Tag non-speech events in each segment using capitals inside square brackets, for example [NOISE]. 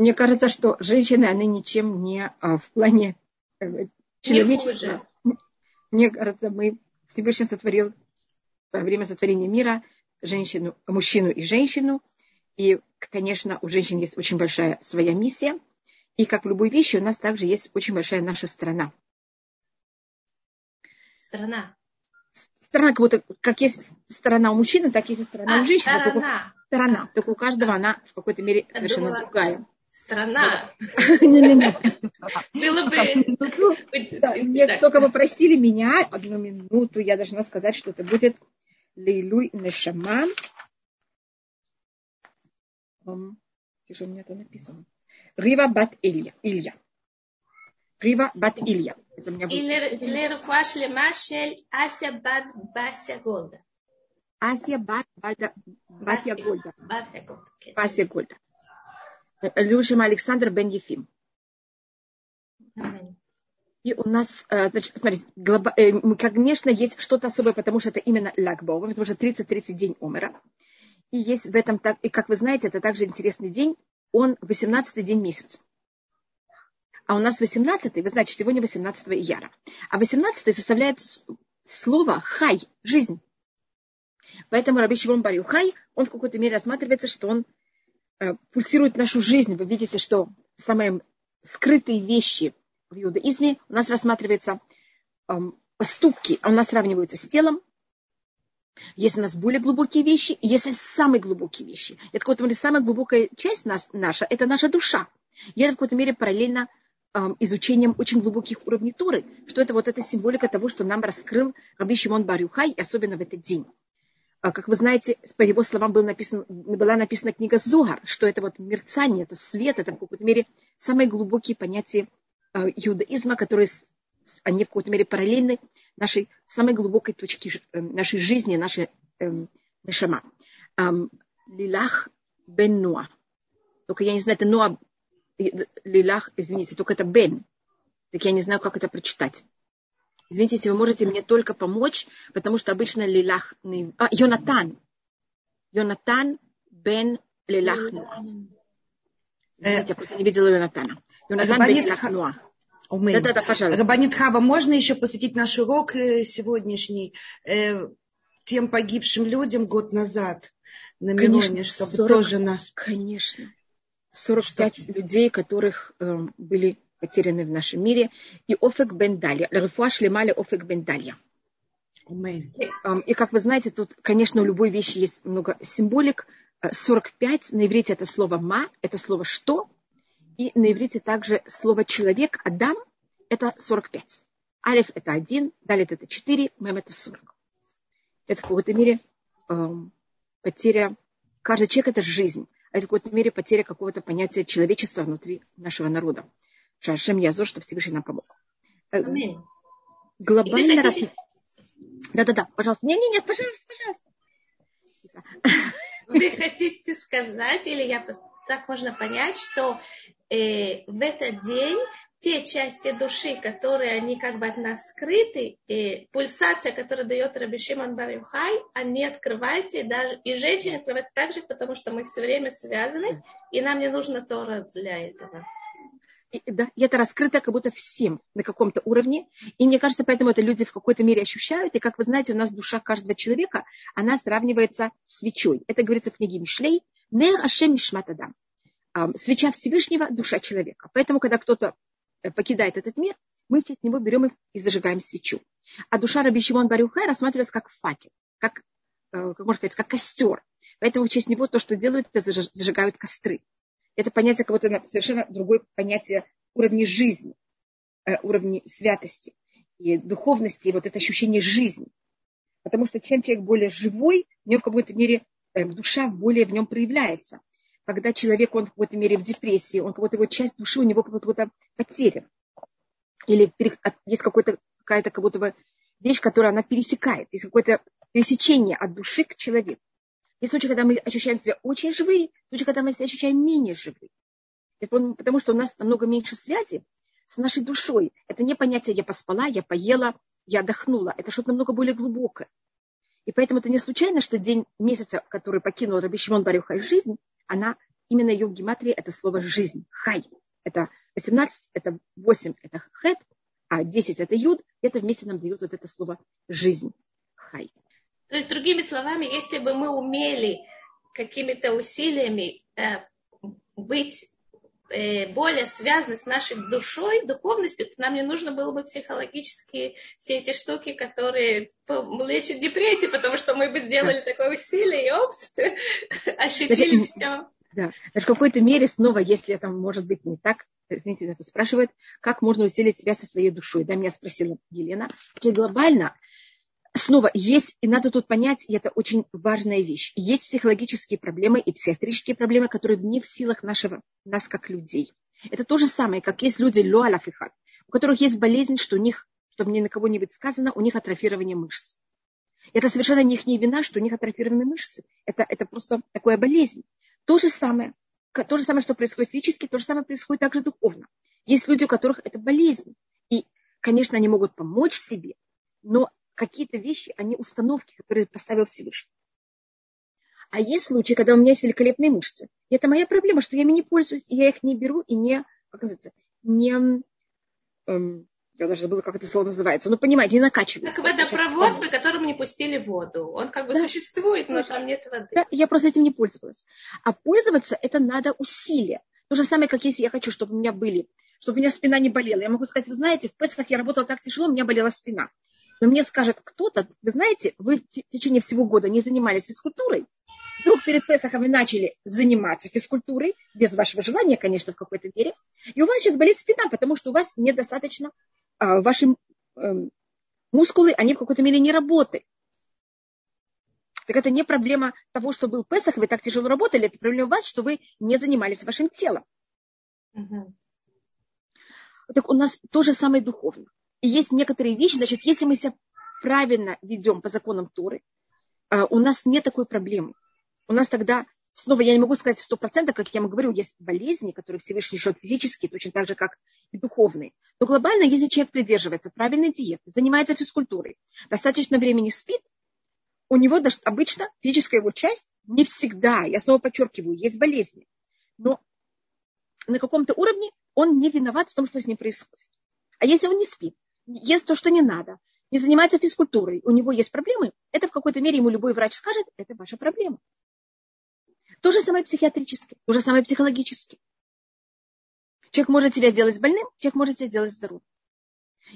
мне кажется, что женщины, они ничем не а, в плане э, человечества. Мне кажется, мы Всевышний сотворил во время сотворения мира женщину, мужчину и женщину. И, конечно, у женщин есть очень большая своя миссия. И как в любой вещи, у нас также есть очень большая наша страна. Страна. Страна, как будто, как есть сторона у мужчины, так есть и сторона а, у женщины. Сторона. Только, сторона. Только у каждого она в какой-то мере совершенно думала, другая. Страна. [LAUGHS] Было бы... [LAUGHS] Только вы просили меня одну минуту, я должна сказать, что это будет Лейлуй Нешама. Где же у меня это написано? Рива Бат Илья. Илья. Рива Бат Илья. Или Руфа Шлема Шель Ася Бат Бася Голда. Ася Бат Батя Гольда. Бася Гольда. Люшем Александр Бен Ефим. И у нас, э, значит, смотрите, глоба, э, конечно, есть что-то особое, потому что это именно Лагбова, потому что 30-30 день умера. И есть в этом, так, и как вы знаете, это также интересный день, он 18 день месяца. А у нас 18 вы знаете, сегодня 18 ияра. А 18 составляет слово хай, жизнь. Поэтому Раби Шимон Барю хай, он в какой-то мере рассматривается, что он пульсирует нашу жизнь. Вы видите, что самые скрытые вещи в иудаизме у нас рассматриваются эм, поступки, а у нас сравниваются с телом. Есть у нас более глубокие вещи, и есть самые глубокие вещи. Это в какой-то мере самая глубокая часть нас, наша, это наша душа. И это в какой-то мере параллельно эм, изучением очень глубоких уровней Туры, что это вот эта символика того, что нам раскрыл Раби Шимон Барюхай, особенно в этот день. А, как вы знаете, по его словам был написан, была написана книга Зугар, что это вот мерцание, это свет, это в какой-то мере самые глубокие понятия а, иудаизма, которые они в какой-то мере параллельны нашей самой глубокой точке э, нашей жизни, нашей эм, нешама. Лилах бен Нуа. Только я не знаю, это Нуа, Лилах, извините, только это бен. Так я не знаю, как это прочитать. Извините, если вы можете мне только помочь, потому что обычно Лилах... А, Йонатан. Йонатан бен Лилах Извините, я просто не видела Йонатана. Йонатан бен Лилах Да, да, да, пожалуйста. Рабанит Хаба, можно еще посвятить наш урок э, сегодняшний э, тем погибшим людям год назад на Милоне, чтобы 40, тоже нас... Конечно. 45 что? людей, которых э, были потеряны в нашем мире, и Офек бен Далья, Рефуа Шлемали Офек бен Далья. И, как вы знаете, тут, конечно, у любой вещи есть много символик. 45 на иврите это слово «ма», это слово «что», и на иврите также слово «человек», «адам» – это 45. Алиф – это один, далит – это 4, мем – это 40. Это в какой-то мере э, потеря, каждый человек – это жизнь, а это в какой-то мере потеря какого-то понятия человечества внутри нашего народа. Шашем Язо, чтобы Всевышний нам помог. Э, Аминь. Глобально раз... Да-да-да, пожалуйста. Не-не, нет, пожалуйста, пожалуйста. Вы хотите сказать, или я так можно понять, что э, в этот день те части души, которые они как бы от нас скрыты, и пульсация, которую дает Раби Шимон Барюхай, они открываются, и, даже, и женщины открываются также, потому что мы все время связаны, и нам не нужно Тора для этого да, и это раскрыто как будто всем на каком-то уровне. И мне кажется, поэтому это люди в какой-то мере ощущают. И как вы знаете, у нас душа каждого человека, она сравнивается с свечой. Это говорится в книге Мишлей. Не Ашем Мишматадам. Свеча Всевышнего, душа человека. Поэтому, когда кто-то э, покидает этот мир, мы честь него берем и зажигаем свечу. А душа Раби Шимон Барюхай рассматривается как факел, как, э, как можно сказать, как костер. Поэтому в честь него то, что делают, это зажигают костры это понятие кого-то совершенно другое понятие уровня жизни, э, уровня святости и духовности, и вот это ощущение жизни. Потому что чем человек более живой, у него в какой-то мере э, душа более в нем проявляется. Когда человек, он в какой-то мере в депрессии, он какой-то его часть души у него какой-то потерян. Или есть какой-то, какая-то как будто бы вещь, которая она пересекает. Есть какое-то пересечение от души к человеку. Есть случаи, когда мы ощущаем себя очень живые, случаи, когда мы себя ощущаем менее живые. Это потому что у нас намного меньше связи с нашей душой. Это не понятие «я поспала», «я поела», «я отдохнула». Это что-то намного более глубокое. И поэтому это не случайно, что день месяца, который покинул Раби Шимон Барюха жизнь, она именно ее в гематрии это слово жизнь, хай. Это 18, это 8, это хет, а 10 это юд. Это вместе нам дают вот это слово жизнь, хай. То есть, другими словами, если бы мы умели какими-то усилиями э, быть э, более связаны с нашей душой, духовностью, то нам не нужно было бы психологические все эти штуки, которые лечат депрессию, потому что мы бы сделали да. такое усилие, и опс, [LAUGHS] ощутили все. Да, даже в какой-то мере снова, если это может быть не так, извините, это спрашивает, как можно усилить себя со своей душой. Да, меня спросила Елена. Глобально снова есть, и надо тут понять, и это очень важная вещь, есть психологические проблемы и психиатрические проблемы, которые не в силах нашего, нас как людей. Это то же самое, как есть люди луаляфихат, у которых есть болезнь, что у них, чтобы ни на кого не быть сказано, у них атрофирование мышц. Это совершенно не их не вина, что у них атрофированы мышцы. Это, это просто такая болезнь. То же самое, то же самое, что происходит физически, то же самое происходит также духовно. Есть люди, у которых это болезнь. И, конечно, они могут помочь себе, но какие-то вещи, они установки, которые поставил Всевышний. А есть случаи, когда у меня есть великолепные мышцы. И это моя проблема, что я ими не пользуюсь, и я их не беру и не, как называется, не, эм, я даже забыла, как это слово называется. Ну, понимаете, не накачиваю. Как водопровод, по которому не пустили воду. Он как бы да. существует, но там нет воды. Да, я просто этим не пользовалась. А пользоваться это надо усилия. То же самое, как если я хочу, чтобы у меня были, чтобы у меня спина не болела. Я могу сказать, вы знаете, в Песхах я работала так тяжело, у меня болела спина но мне скажет кто-то, вы знаете, вы в течение всего года не занимались физкультурой, вдруг перед Песохом вы начали заниматься физкультурой, без вашего желания, конечно, в какой-то мере, и у вас сейчас болит спина, потому что у вас недостаточно, а, ваши э, мускулы, они в какой-то мере не работают. Так это не проблема того, что был Песах, вы так тяжело работали, это проблема у вас, что вы не занимались вашим телом. Угу. Так у нас то же самое духовно. Есть некоторые вещи, значит, если мы себя правильно ведем по законам Торы, а, у нас нет такой проблемы. У нас тогда, снова я не могу сказать сто процентов, как я вам говорю, есть болезни, которые Всевышний шел физически, точно так же, как и духовные. Но глобально, если человек придерживается правильной диеты, занимается физкультурой, достаточно времени спит, у него обычно физическая его часть не всегда, я снова подчеркиваю, есть болезни. Но на каком-то уровне он не виноват в том, что с ним происходит. А если он не спит, ест то, что не надо, не занимается физкультурой, у него есть проблемы, это в какой-то мере ему любой врач скажет, это ваша проблема. То же самое психиатрически, то же самое психологически. Человек может себя сделать больным, человек может себя сделать здоровым.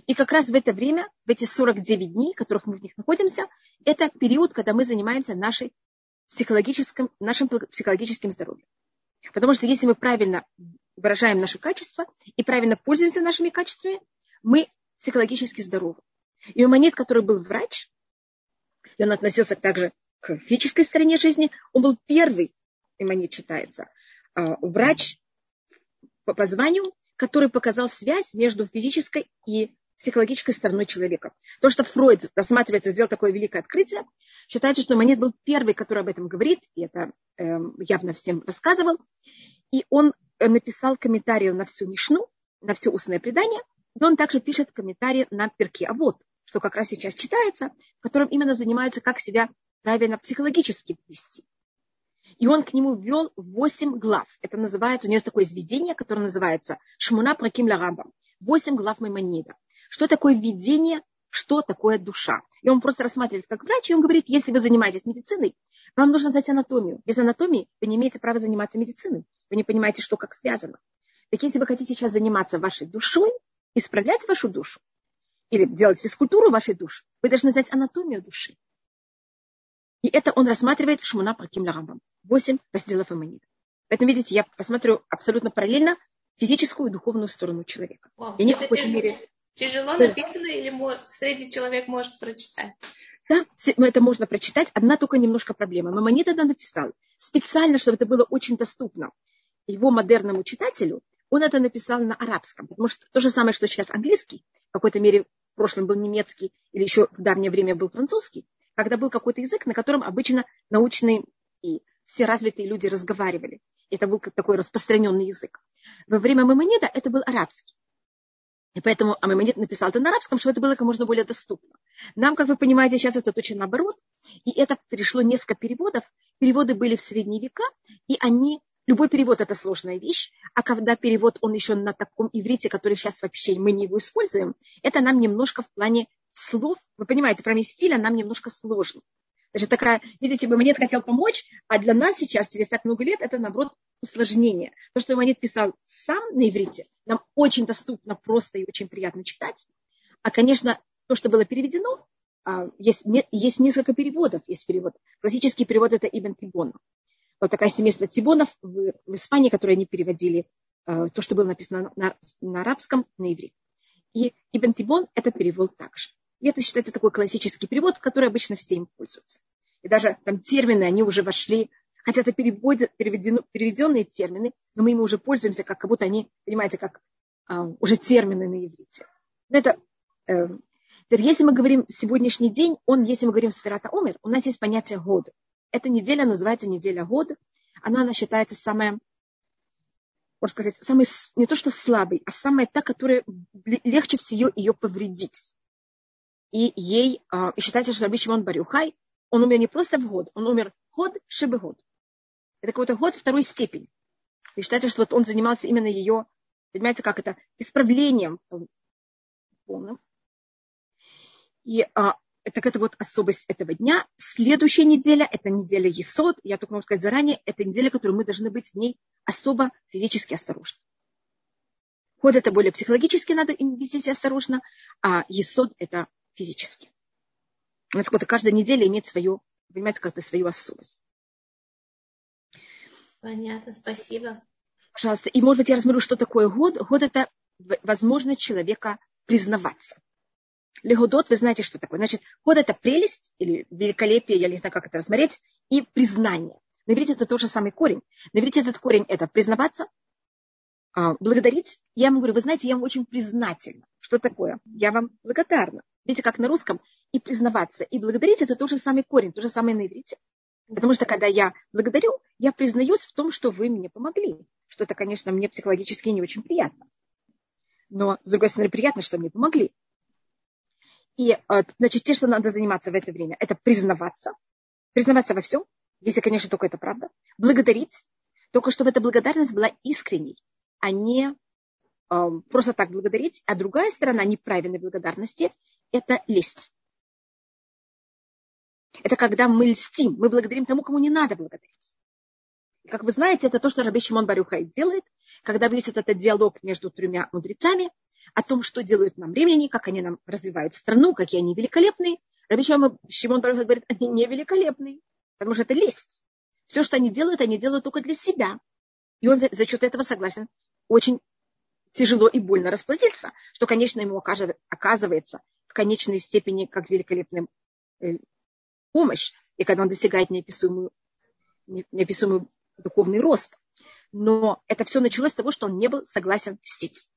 И как раз в это время, в эти 49 дней, в которых мы в них находимся, это период, когда мы занимаемся нашей психологическим, нашим психологическим здоровьем. Потому что если мы правильно выражаем наши качества и правильно пользуемся нашими качествами, мы психологически здоровы. И у Манит, который был врач, и он относился также к физической стороне жизни, он был первый, Иманит считается, а, врач по званию, который показал связь между физической и психологической стороной человека. То, что Фройд рассматривается, сделал такое великое открытие, считается, что Манит был первый, который об этом говорит, и это э, явно всем рассказывал. И он написал комментарий на всю Мишну, на все устное предание – и он также пишет комментарии на перке. А вот, что как раз сейчас читается, в котором именно занимаются, как себя правильно психологически вести. И он к нему ввел восемь глав. Это называется, у него есть такое изведение, которое называется Шмуна Праким Ламбам. Восемь глав Маймонида. Что такое видение, что такое душа. И он просто рассматривает как врач, и он говорит, если вы занимаетесь медициной, вам нужно знать анатомию. Без анатомии вы не имеете права заниматься медициной. Вы не понимаете, что как связано. Так если вы хотите сейчас заниматься вашей душой, исправлять вашу душу или делать физкультуру вашей души, вы должны знать анатомию души. И это он рассматривает в Шмуна Праким Лагамбам. Восемь разделов Аманида. Поэтому, видите, я посмотрю абсолютно параллельно физическую и духовную сторону человека. О, и не в какой-то мере... Тяжело написано или средний человек может прочитать? Да, это можно прочитать. Одна только немножко проблема. Мамонит это написал специально, чтобы это было очень доступно его модерному читателю, он это написал на арабском, потому что то же самое, что сейчас английский, в какой-то мере в прошлом был немецкий или еще в давнее время был французский, когда был какой-то язык, на котором обычно научные и все развитые люди разговаривали. Это был такой распространенный язык. Во время Мамонеда это был арабский. И поэтому Амамонид написал это на арабском, чтобы это было как можно более доступно. Нам, как вы понимаете, сейчас это точно наоборот. И это перешло несколько переводов. Переводы были в средние века, и они любой перевод это сложная вещь, а когда перевод, он еще на таком иврите, который сейчас вообще мы не его используем, это нам немножко в плане слов, вы понимаете, про стиля нам немножко сложно. Даже такая, видите, бы Монет хотел помочь, а для нас сейчас, через так много лет, это, наоборот, усложнение. То, что Монет писал сам на иврите, нам очень доступно, просто и очень приятно читать. А, конечно, то, что было переведено, а, есть, есть несколько переводов. Есть перевод. Классический перевод это Ибн Тибон. Вот такая семейство Тибонов в, в Испании, которые они переводили а, то, что было написано на, на арабском, на иврите. И Ибн Тибон это перевод также. И это считается такой классический перевод, который обычно все им пользуются. И даже там термины, они уже вошли, хотя это переведенные термины, но мы ими уже пользуемся, как, как будто они, понимаете, как а, уже термины на иврите. Но это, э, если мы говорим сегодняшний день, он, если мы говорим Сферата Омер, у нас есть понятие года. Эта неделя называется неделя года. Она, она считается самая, можно сказать, самой, не то что слабой, а самая та, которая легче всего ее повредить и ей, а, и считается, что Раби Шимон Барюхай, он умер не просто в год, он умер год, шибы год. Это какой-то год второй степени. И считается, что вот он занимался именно ее, понимаете, как это, исправлением полным. И а, так это вот особость этого дня. Следующая неделя – это неделя Есод. Я только могу сказать заранее, это неделя, которую мы должны быть в ней особо физически осторожны. Ход – это более психологически надо вести осторожно, а Есод – это физически. У нас как каждая неделя имеет свою, понимаете, как-то свою особость. Понятно, спасибо. Пожалуйста. И, может быть, я рассмотрю, что такое год. Год – это возможность человека признаваться. Легодот, вы знаете, что такое. Значит, год – это прелесть или великолепие, я не знаю, как это рассмотреть, и признание. На это тот же самый корень. На этот корень – это признаваться, а, благодарить. Я вам говорю, вы знаете, я вам очень признательна. Что такое? Я вам благодарна. Видите, как на русском, и признаваться, и благодарить, это тот же самый корень, то же самое на иврите. Потому что когда я благодарю, я признаюсь в том, что вы мне помогли. Что это, конечно, мне психологически не очень приятно. Но, с другой стороны, приятно, что мне помогли. И, э, значит, те, что надо заниматься в это время, это признаваться. Признаваться во всем, если, конечно, только это правда. Благодарить, только чтобы эта благодарность была искренней, а не э, просто так благодарить. А другая сторона неправильной благодарности это лесть. Это когда мы льстим, мы благодарим тому, кому не надо благодарить. как вы знаете, это то, что Раби Шимон Барюхай делает, когда есть этот диалог между тремя мудрецами о том, что делают нам римляне, как они нам развивают страну, какие они великолепные. Раби Шимон Барюхай говорит, [LAUGHS] они не великолепные, потому что это лесть. Все, что они делают, они делают только для себя. И он за, за счет этого согласен очень тяжело и больно расплатиться, что, конечно, ему оказывается конечной степени как великолепная э, помощь, и когда он достигает неописуемый, неописуемый духовный рост. Но это все началось с того, что он не был согласен льстить.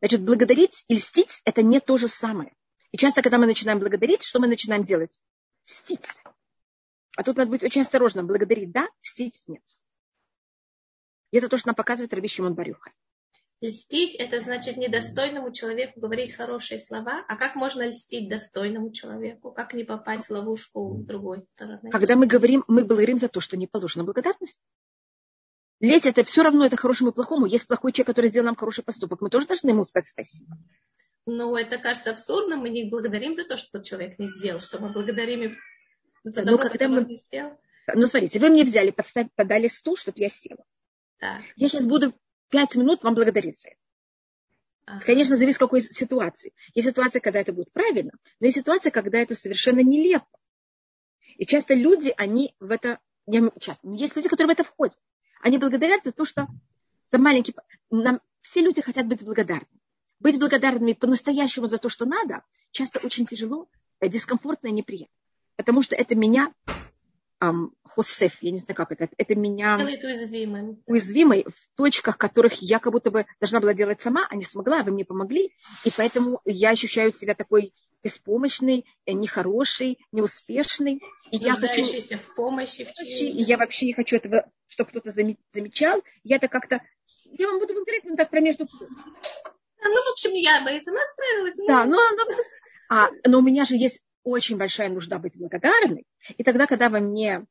Значит, благодарить и льстить – это не то же самое. И часто, когда мы начинаем благодарить, что мы начинаем делать? Льстить. А тут надо быть очень осторожным. Благодарить – да, льстить – нет. И это то, что нам показывает Раби Шимон Барюха. Льстить – это значит недостойному человеку говорить хорошие слова. А как можно льстить достойному человеку? Как не попасть в ловушку другой стороны? Когда мы говорим, мы благодарим за то, что не положена благодарность. Лесть – это все равно, это хорошему и плохому. Есть плохой человек, который сделал нам хороший поступок. Мы тоже должны ему сказать спасибо. Ну, это кажется абсурдным. Мы не благодарим за то, что человек не сделал, что мы благодарим им за то, что когда мы... он не сделал. Ну, смотрите, вы мне взяли, подставь, подали стул, чтобы я села. Так. Я сейчас буду пять минут вам благодарить за это. Ага. Конечно, зависит от какой ситуации. Есть ситуация, когда это будет правильно, но есть ситуация, когда это совершенно нелепо. И часто люди, они в это, не часто, есть люди, которые в это входят. Они благодарят за то, что за маленький... Нам, все люди хотят быть благодарными. Быть благодарными по-настоящему за то, что надо, часто очень тяжело, дискомфортно и неприятно. Потому что это меня эм, хосеф, я не знаю, как это, это меня уязвимым. уязвимой в точках, которых я как будто бы должна была делать сама, а не смогла, а вы мне помогли, и поэтому я ощущаю себя такой беспомощный, э, нехороший, неуспешный. И я хочу в помощи, в и я вообще не хочу этого, чтобы кто-то замечал. Я это как-то, я вам буду говорить, ну так про между. Ну, в общем, я бы и сама справилась. Да, но, но, а, но у меня же есть очень большая нужда быть благодарной. И тогда, когда во мне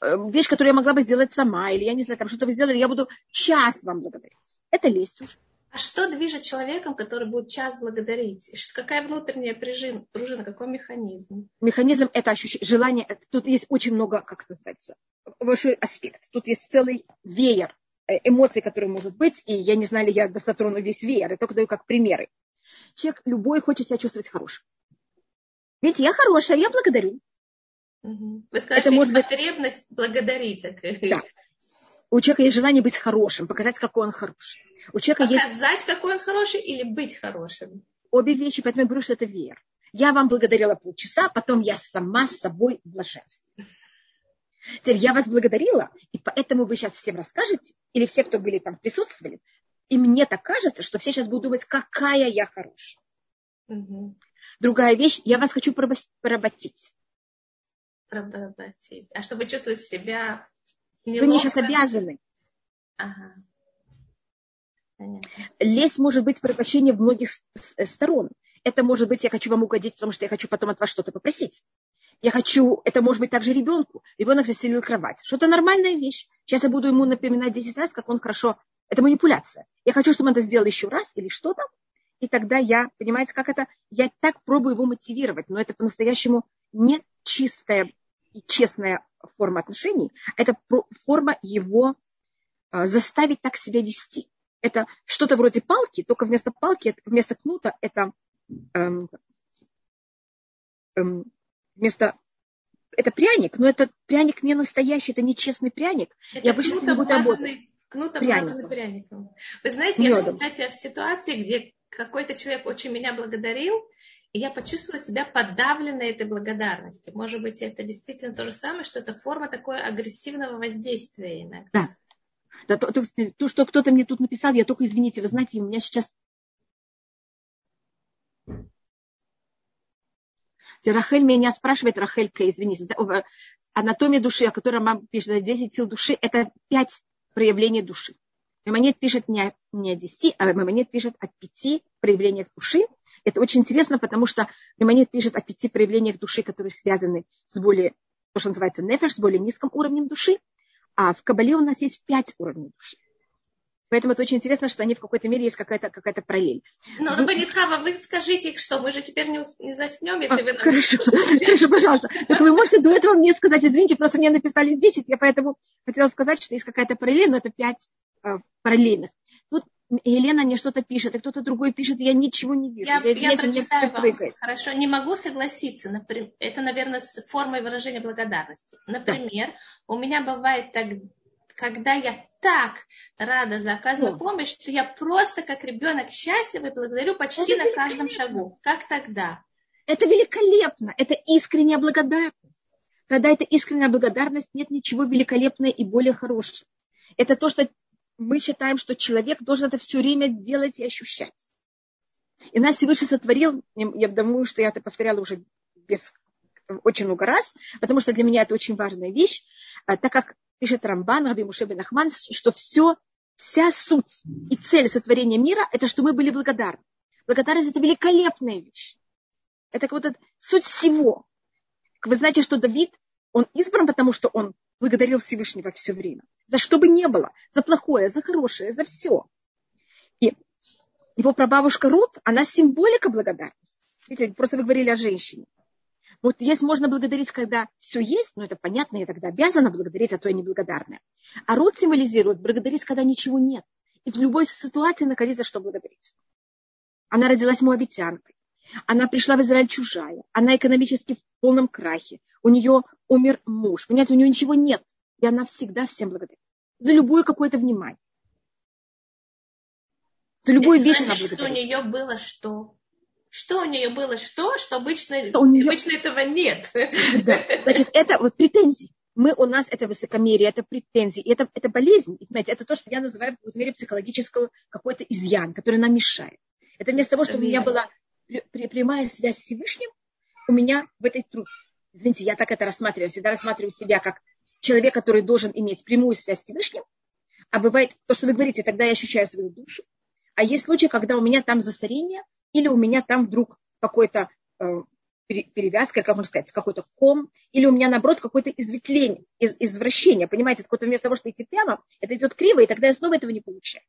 э, вещь, которую я могла бы сделать сама, или я не знаю, там что-то вы сделали, я буду час вам благодарить. Это лесть уже. А что движет человеком, который будет час благодарить? Какая внутренняя пружина, пружина какой механизм? Механизм – это ощущение, желание. Тут есть очень много, как это называется, большой аспект. Тут есть целый веер э, эмоций, которые может быть, и я не знаю, ли я затрону весь веер, я только даю как примеры. Человек любой хочет себя чувствовать хорошим. Ведь я хорошая, я благодарю. Угу. Вы сказали, это что может быть потребность благодарить. Да. У человека есть желание быть хорошим, показать, какой он хороший. У человека Показать, есть... какой он хороший или быть хорошим? Обе вещи, поэтому я говорю, что это веер. Я вам благодарила полчаса, потом я сама с собой в блаженстве. Теперь я вас благодарила, и поэтому вы сейчас всем расскажете, или все, кто были там присутствовали, и мне так кажется, что все сейчас будут думать, какая я хорошая. Угу. Другая вещь, я вас хочу поработить. Поработить. А чтобы чувствовать себя неловко. Вы мне сейчас обязаны. Ага. Лесть может быть превращение в многих э, сторон. Это может быть, я хочу вам угодить, потому что я хочу потом от вас что-то попросить. Я хочу, это может быть также ребенку. Ребенок заселил кровать. Что-то нормальная вещь. Сейчас я буду ему напоминать 10 раз, как он хорошо. Это манипуляция. Я хочу, чтобы он это сделал еще раз или что-то. И тогда я, понимаете, как это? Я так пробую его мотивировать, но это по-настоящему не чистая и честная форма отношений. Это форма его а, заставить так себя вести это что-то вроде палки, только вместо палки, вместо кнута это эм, эм, вместо это пряник, но это пряник не настоящий, это не честный пряник. Это и обычно кнут, не будет работать. Кнут пряником. пряником. Вы знаете, Медом. я себя в ситуации, где какой-то человек очень меня благодарил, и я почувствовала себя подавленной этой благодарности. Может быть, это действительно то же самое, что это форма такой агрессивного воздействия иногда. Да. Да, то, то, то, что кто-то мне тут написал, я только, извините, вы знаете, у меня сейчас... Рахель меня спрашивает, Рахелька, извините, анатомия души, о которой мама пишет, 10 сил души, это 5 проявлений души. Мемонет пишет не о, не о 10, а Мемонет пишет о 5 проявлениях души. Это очень интересно, потому что Мемонет пишет о пяти проявлениях души, которые связаны с более, то, что называется нефеш, с более низким уровнем души. А в Кабале у нас есть пять уровней души. Поэтому это очень интересно, что они в какой-то мере есть какая-то какая параллель. Но, вы... Рабанитхава, вы скажите, что мы же теперь не, не заснем, если а, вы нам... Хорошо, хорошо, пожалуйста. Так вы можете до этого мне сказать, извините, просто мне написали 10, я поэтому хотела сказать, что есть какая-то параллель, но это 5 э, параллельных. Елена мне что-то пишет, и кто-то другой пишет, и я ничего не вижу. Я, я, я прочитаю вам. Хорошо, не могу согласиться. Например, это, наверное, с формой выражения благодарности. Например, да. у меня бывает так, когда я так рада за оказанную помощь, что я просто как ребенок счастлив и благодарю почти это на каждом шагу. Как тогда? Это великолепно, это искренняя благодарность. Когда это искренняя благодарность, нет ничего великолепного и более хорошего. Это то, что мы считаем, что человек должен это все время делать и ощущать. И нас Всевышний сотворил, я думаю, что я это повторяла уже без, очень много раз, потому что для меня это очень важная вещь, а, так как пишет Рамбан, Раби Муше бен Ахман, что все, вся суть и цель сотворения мира – это что мы были благодарны. Благодарность – это великолепная вещь. Это как вот суть всего. Вы знаете, что Давид, он избран, потому что он благодарил Всевышнего все время. За что бы ни было. За плохое, за хорошее, за все. И его прабабушка Рут, она символика благодарности. Видите, просто вы говорили о женщине. Вот есть можно благодарить, когда все есть, но это понятно, я тогда обязана благодарить, а то я неблагодарная. А род символизирует благодарить, когда ничего нет. И в любой ситуации находиться, что благодарить. Она родилась муавитянкой. Она пришла в Израиль чужая. Она экономически в полном крахе. У нее умер муж. Понимаете, у нее ничего нет. И она всегда всем благодарит. За любое какое-то внимание. За любую вещь она благодарит. Что у нее было что? Что у нее было что, что обычно, что у нее... обычно этого нет. Да. Значит, это вот претензии. Мы, у нас это высокомерие, это претензии, это, это болезнь. Знаете, это то, что я называю в мере психологического какой-то изъян, который нам мешает. Это вместо того, чтобы у меня была прямая связь с Всевышним, у меня в этой трубе извините, я так это рассматриваю, всегда рассматриваю себя как человек, который должен иметь прямую связь с Всевышним, а бывает то, что вы говорите, тогда я ощущаю свою душу. А есть случаи, когда у меня там засорение, или у меня там вдруг какой-то э, перевязка, как можно сказать, какой-то ком, или у меня, наоборот, какое-то изветвление, из, извращение, понимаете, какое-то вместо того, что идти прямо, это идет криво, и тогда я снова этого не получаю.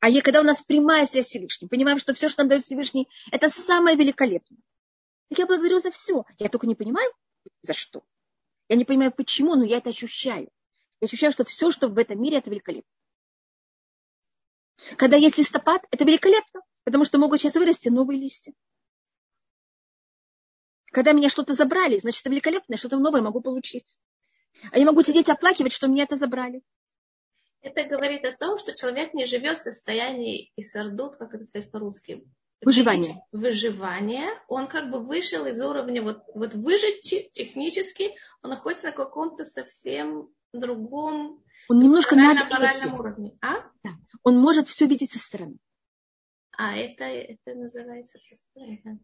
А когда у нас прямая связь с Всевышним, понимаем, что все, что нам дает Всевышний, это самое великолепное. Я благодарю за все. Я только не понимаю, за что. Я не понимаю, почему, но я это ощущаю. Я ощущаю, что все, что в этом мире, это великолепно. Когда есть листопад, это великолепно, потому что могут сейчас вырасти новые листья. Когда меня что-то забрали, значит, это великолепно, что-то новое могу получить. А я могу сидеть оплакивать, что мне это забрали. Это говорит о том, что человек не живет в состоянии исардут, как это сказать по-русски? Выживание. Выживание. Он как бы вышел из уровня, вот, вот выжить технически, он находится на каком-то совсем другом он немножко моральном уровне. А? Да. Он может все видеть со стороны. А, это, это называется со стороны.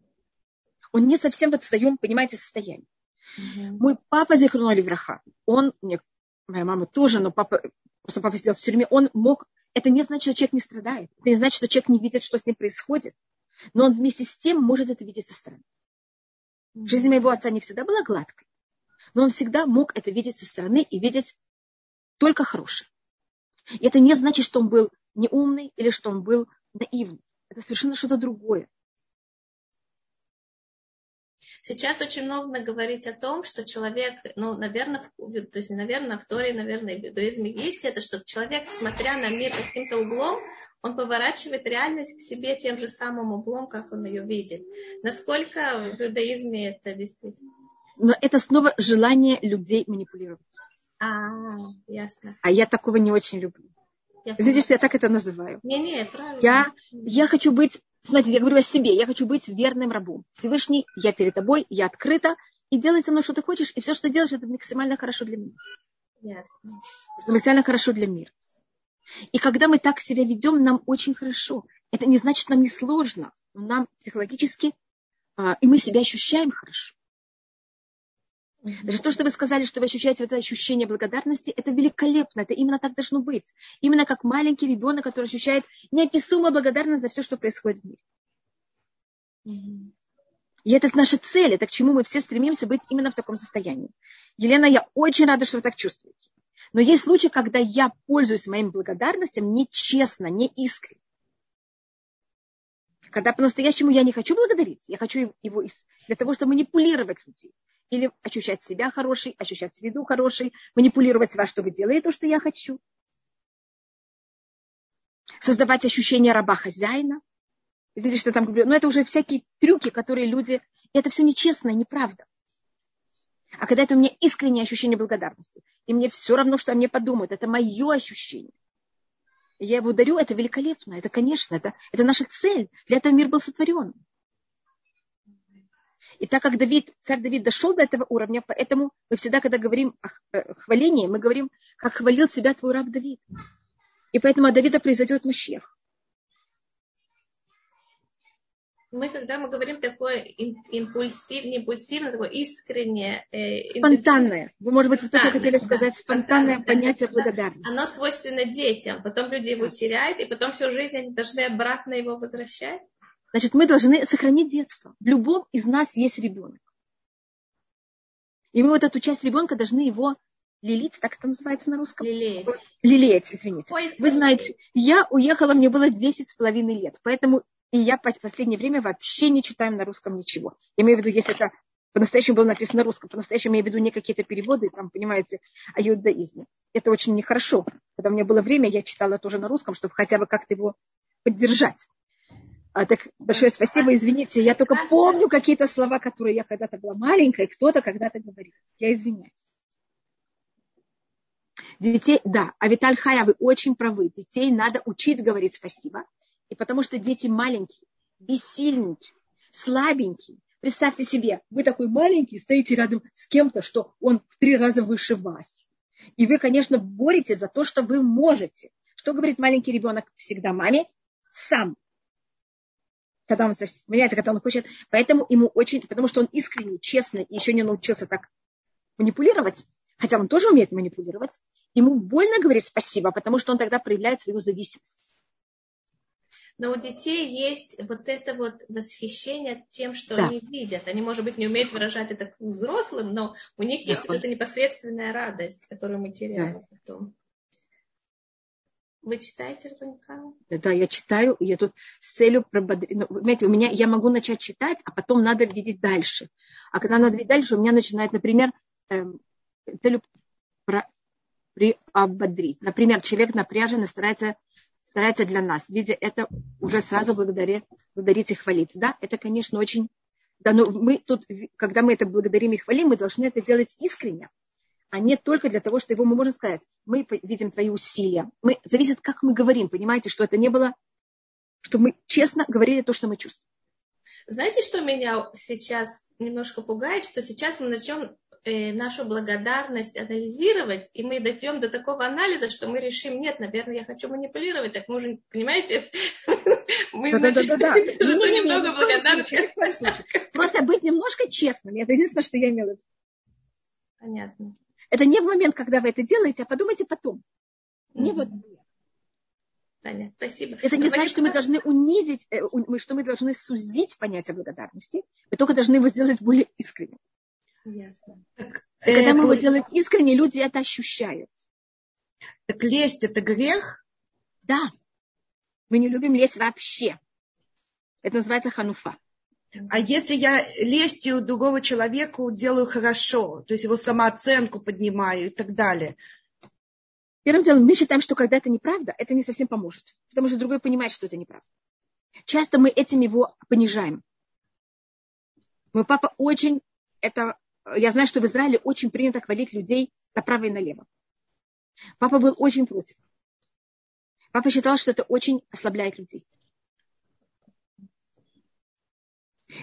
Он не совсем в своем, понимаете, состоянии. Угу. Мой папа Зихруноли Враха, он, мне, моя мама тоже, но папа, просто папа сидел в тюрьме, он мог, это не значит, что человек не страдает, это не значит, что человек не видит, что с ним происходит, но он вместе с тем может это видеть со стороны. Жизнь моего отца не всегда была гладкой, но он всегда мог это видеть со стороны и видеть только хорошее. И это не значит, что он был неумный или что он был наивный. Это совершенно что-то другое. Сейчас очень много говорить о том, что человек, ну, наверное, в, то есть, наверное, в Торе, наверное, в иудаизме есть это, что человек, смотря на мир каким-то углом, он поворачивает реальность к себе тем же самым углом, как он ее видит. Насколько в иудаизме это действительно? Но это снова желание людей манипулировать. А, ясно. А я такого не очень люблю. Я Видишь, я так это называю. Не-не, правильно. Я, я хочу быть Смотрите, я говорю о себе. Я хочу быть верным рабом. Всевышний, я перед тобой, я открыта. И делай со мной, что ты хочешь. И все, что ты делаешь, это максимально хорошо для меня. Ясно. Это максимально хорошо для мира. И когда мы так себя ведем, нам очень хорошо. Это не значит, нам не сложно. Но нам психологически, а, и мы себя ощущаем хорошо. Даже то, что вы сказали, что вы ощущаете это ощущение благодарности, это великолепно, это именно так должно быть. Именно как маленький ребенок, который ощущает неописуемую благодарность за все, что происходит в мире. И это наша цель, это к чему мы все стремимся быть именно в таком состоянии. Елена, я очень рада, что вы так чувствуете. Но есть случаи, когда я пользуюсь моим благодарностям нечестно, не искренне. Когда по-настоящему я не хочу благодарить, я хочу его для того, чтобы манипулировать людей или ощущать себя хорошей, ощущать среду хорошей, манипулировать вас, чтобы делали то, что я хочу. Создавать ощущение раба-хозяина. Знаете, что там говорю? Но это уже всякие трюки, которые люди... Это все нечестно и неправда. А когда это у меня искреннее ощущение благодарности, и мне все равно, что о мне подумают, это мое ощущение. я его дарю, это великолепно, это, конечно, это, это наша цель. Для этого мир был сотворен. И так как Давид, царь Давид дошел до этого уровня, поэтому мы всегда, когда говорим о э, хвалении, мы говорим, как хвалил себя твой раб Давид. И поэтому от Давида произойдет Мащех. мы, когда мы говорим такое импульсив, не импульсивное, такое искреннее. Э, спонтанное. Вы, может быть, вы тоже хотели сказать спонтанное, спонтанное понятие благодарности. Оно свойственно детям. Потом люди его теряют, и потом всю жизнь они должны обратно его возвращать. Значит, мы должны сохранить детство. В любом из нас есть ребенок. И мы вот эту часть ребенка должны его лилить, так это называется на русском? Лелеять. Лелеять, извините. Ой, Вы знаете, я уехала, мне было 10 с половиной лет, поэтому и я в последнее время вообще не читаю на русском ничего. Я имею в виду, если это по-настоящему было написано на русском, по-настоящему я имею в виду не какие-то переводы, там, понимаете, о иудаизме. Это очень нехорошо. Когда у меня было время, я читала тоже на русском, чтобы хотя бы как-то его поддержать. А, так большое спасибо, извините, я только помню какие-то слова, которые я когда-то была маленькой, кто-то когда-то говорил. Я извиняюсь. Детей, да, а Виталь Хая, вы очень правы. Детей надо учить говорить спасибо. И потому что дети маленькие, бессильненькие, слабенькие. Представьте себе, вы такой маленький, стоите рядом с кем-то, что он в три раза выше вас. И вы, конечно, боретесь за то, что вы можете. Что говорит маленький ребенок всегда маме? Сам когда он, понимаете, когда он хочет. Поэтому ему очень, потому что он искренний, честный и еще не научился так манипулировать, хотя он тоже умеет манипулировать, ему больно говорить спасибо, потому что он тогда проявляет свою зависимость. но у детей есть вот это вот восхищение тем, что да. они видят. Они, может быть, не умеют выражать это взрослым, но у них да. есть вот эта непосредственная радость, которую мы теряем да. потом. Вы читаете Рабанитхана? Да, я читаю, я тут с целью прободрить. Ну, понимаете, у меня, я могу начать читать, а потом надо видеть дальше. А когда надо видеть дальше, у меня начинает, например, эм, целью про, приободрить. Например, человек напряжен и старается, старается для нас. Видя это, уже сразу благодаря, благодарить и хвалить. Да, это, конечно, очень... Да, но мы тут, когда мы это благодарим и хвалим, мы должны это делать искренне а не только для того, что его мы можем сказать. Мы видим твои усилия. Мы, зависит, как мы говорим. Понимаете, что это не было, что мы честно говорили то, что мы чувствуем. Знаете, что меня сейчас немножко пугает? Что сейчас мы начнем э, нашу благодарность анализировать, и мы дойдем до такого анализа, что мы решим, нет, наверное, я хочу манипулировать, так мы уже, понимаете, [LAUGHS] мы [LAUGHS] немного благодарны. Просто быть немножко честным, это единственное, что я имела в виду. Понятно. Это не в момент, когда вы это делаете, а подумайте потом. Не вот. Таня, спасибо. Это не значит, что мы должны унизить, э, что мы должны сузить понятие благодарности. Мы только должны его сделать более искренним. Ясно. Так, И когда мы его делаем искренне, люди это ощущают. Так лесть это грех? Да. Мы не любим лезть вообще. Это называется хануфа. А если я лестью другого человека делаю хорошо, то есть его самооценку поднимаю и так далее. Первым делом, мы считаем, что когда это неправда, это не совсем поможет. Потому что другой понимает, что это неправда. Часто мы этим его понижаем. Мой папа очень, это, я знаю, что в Израиле очень принято хвалить людей направо и налево. Папа был очень против. Папа считал, что это очень ослабляет людей.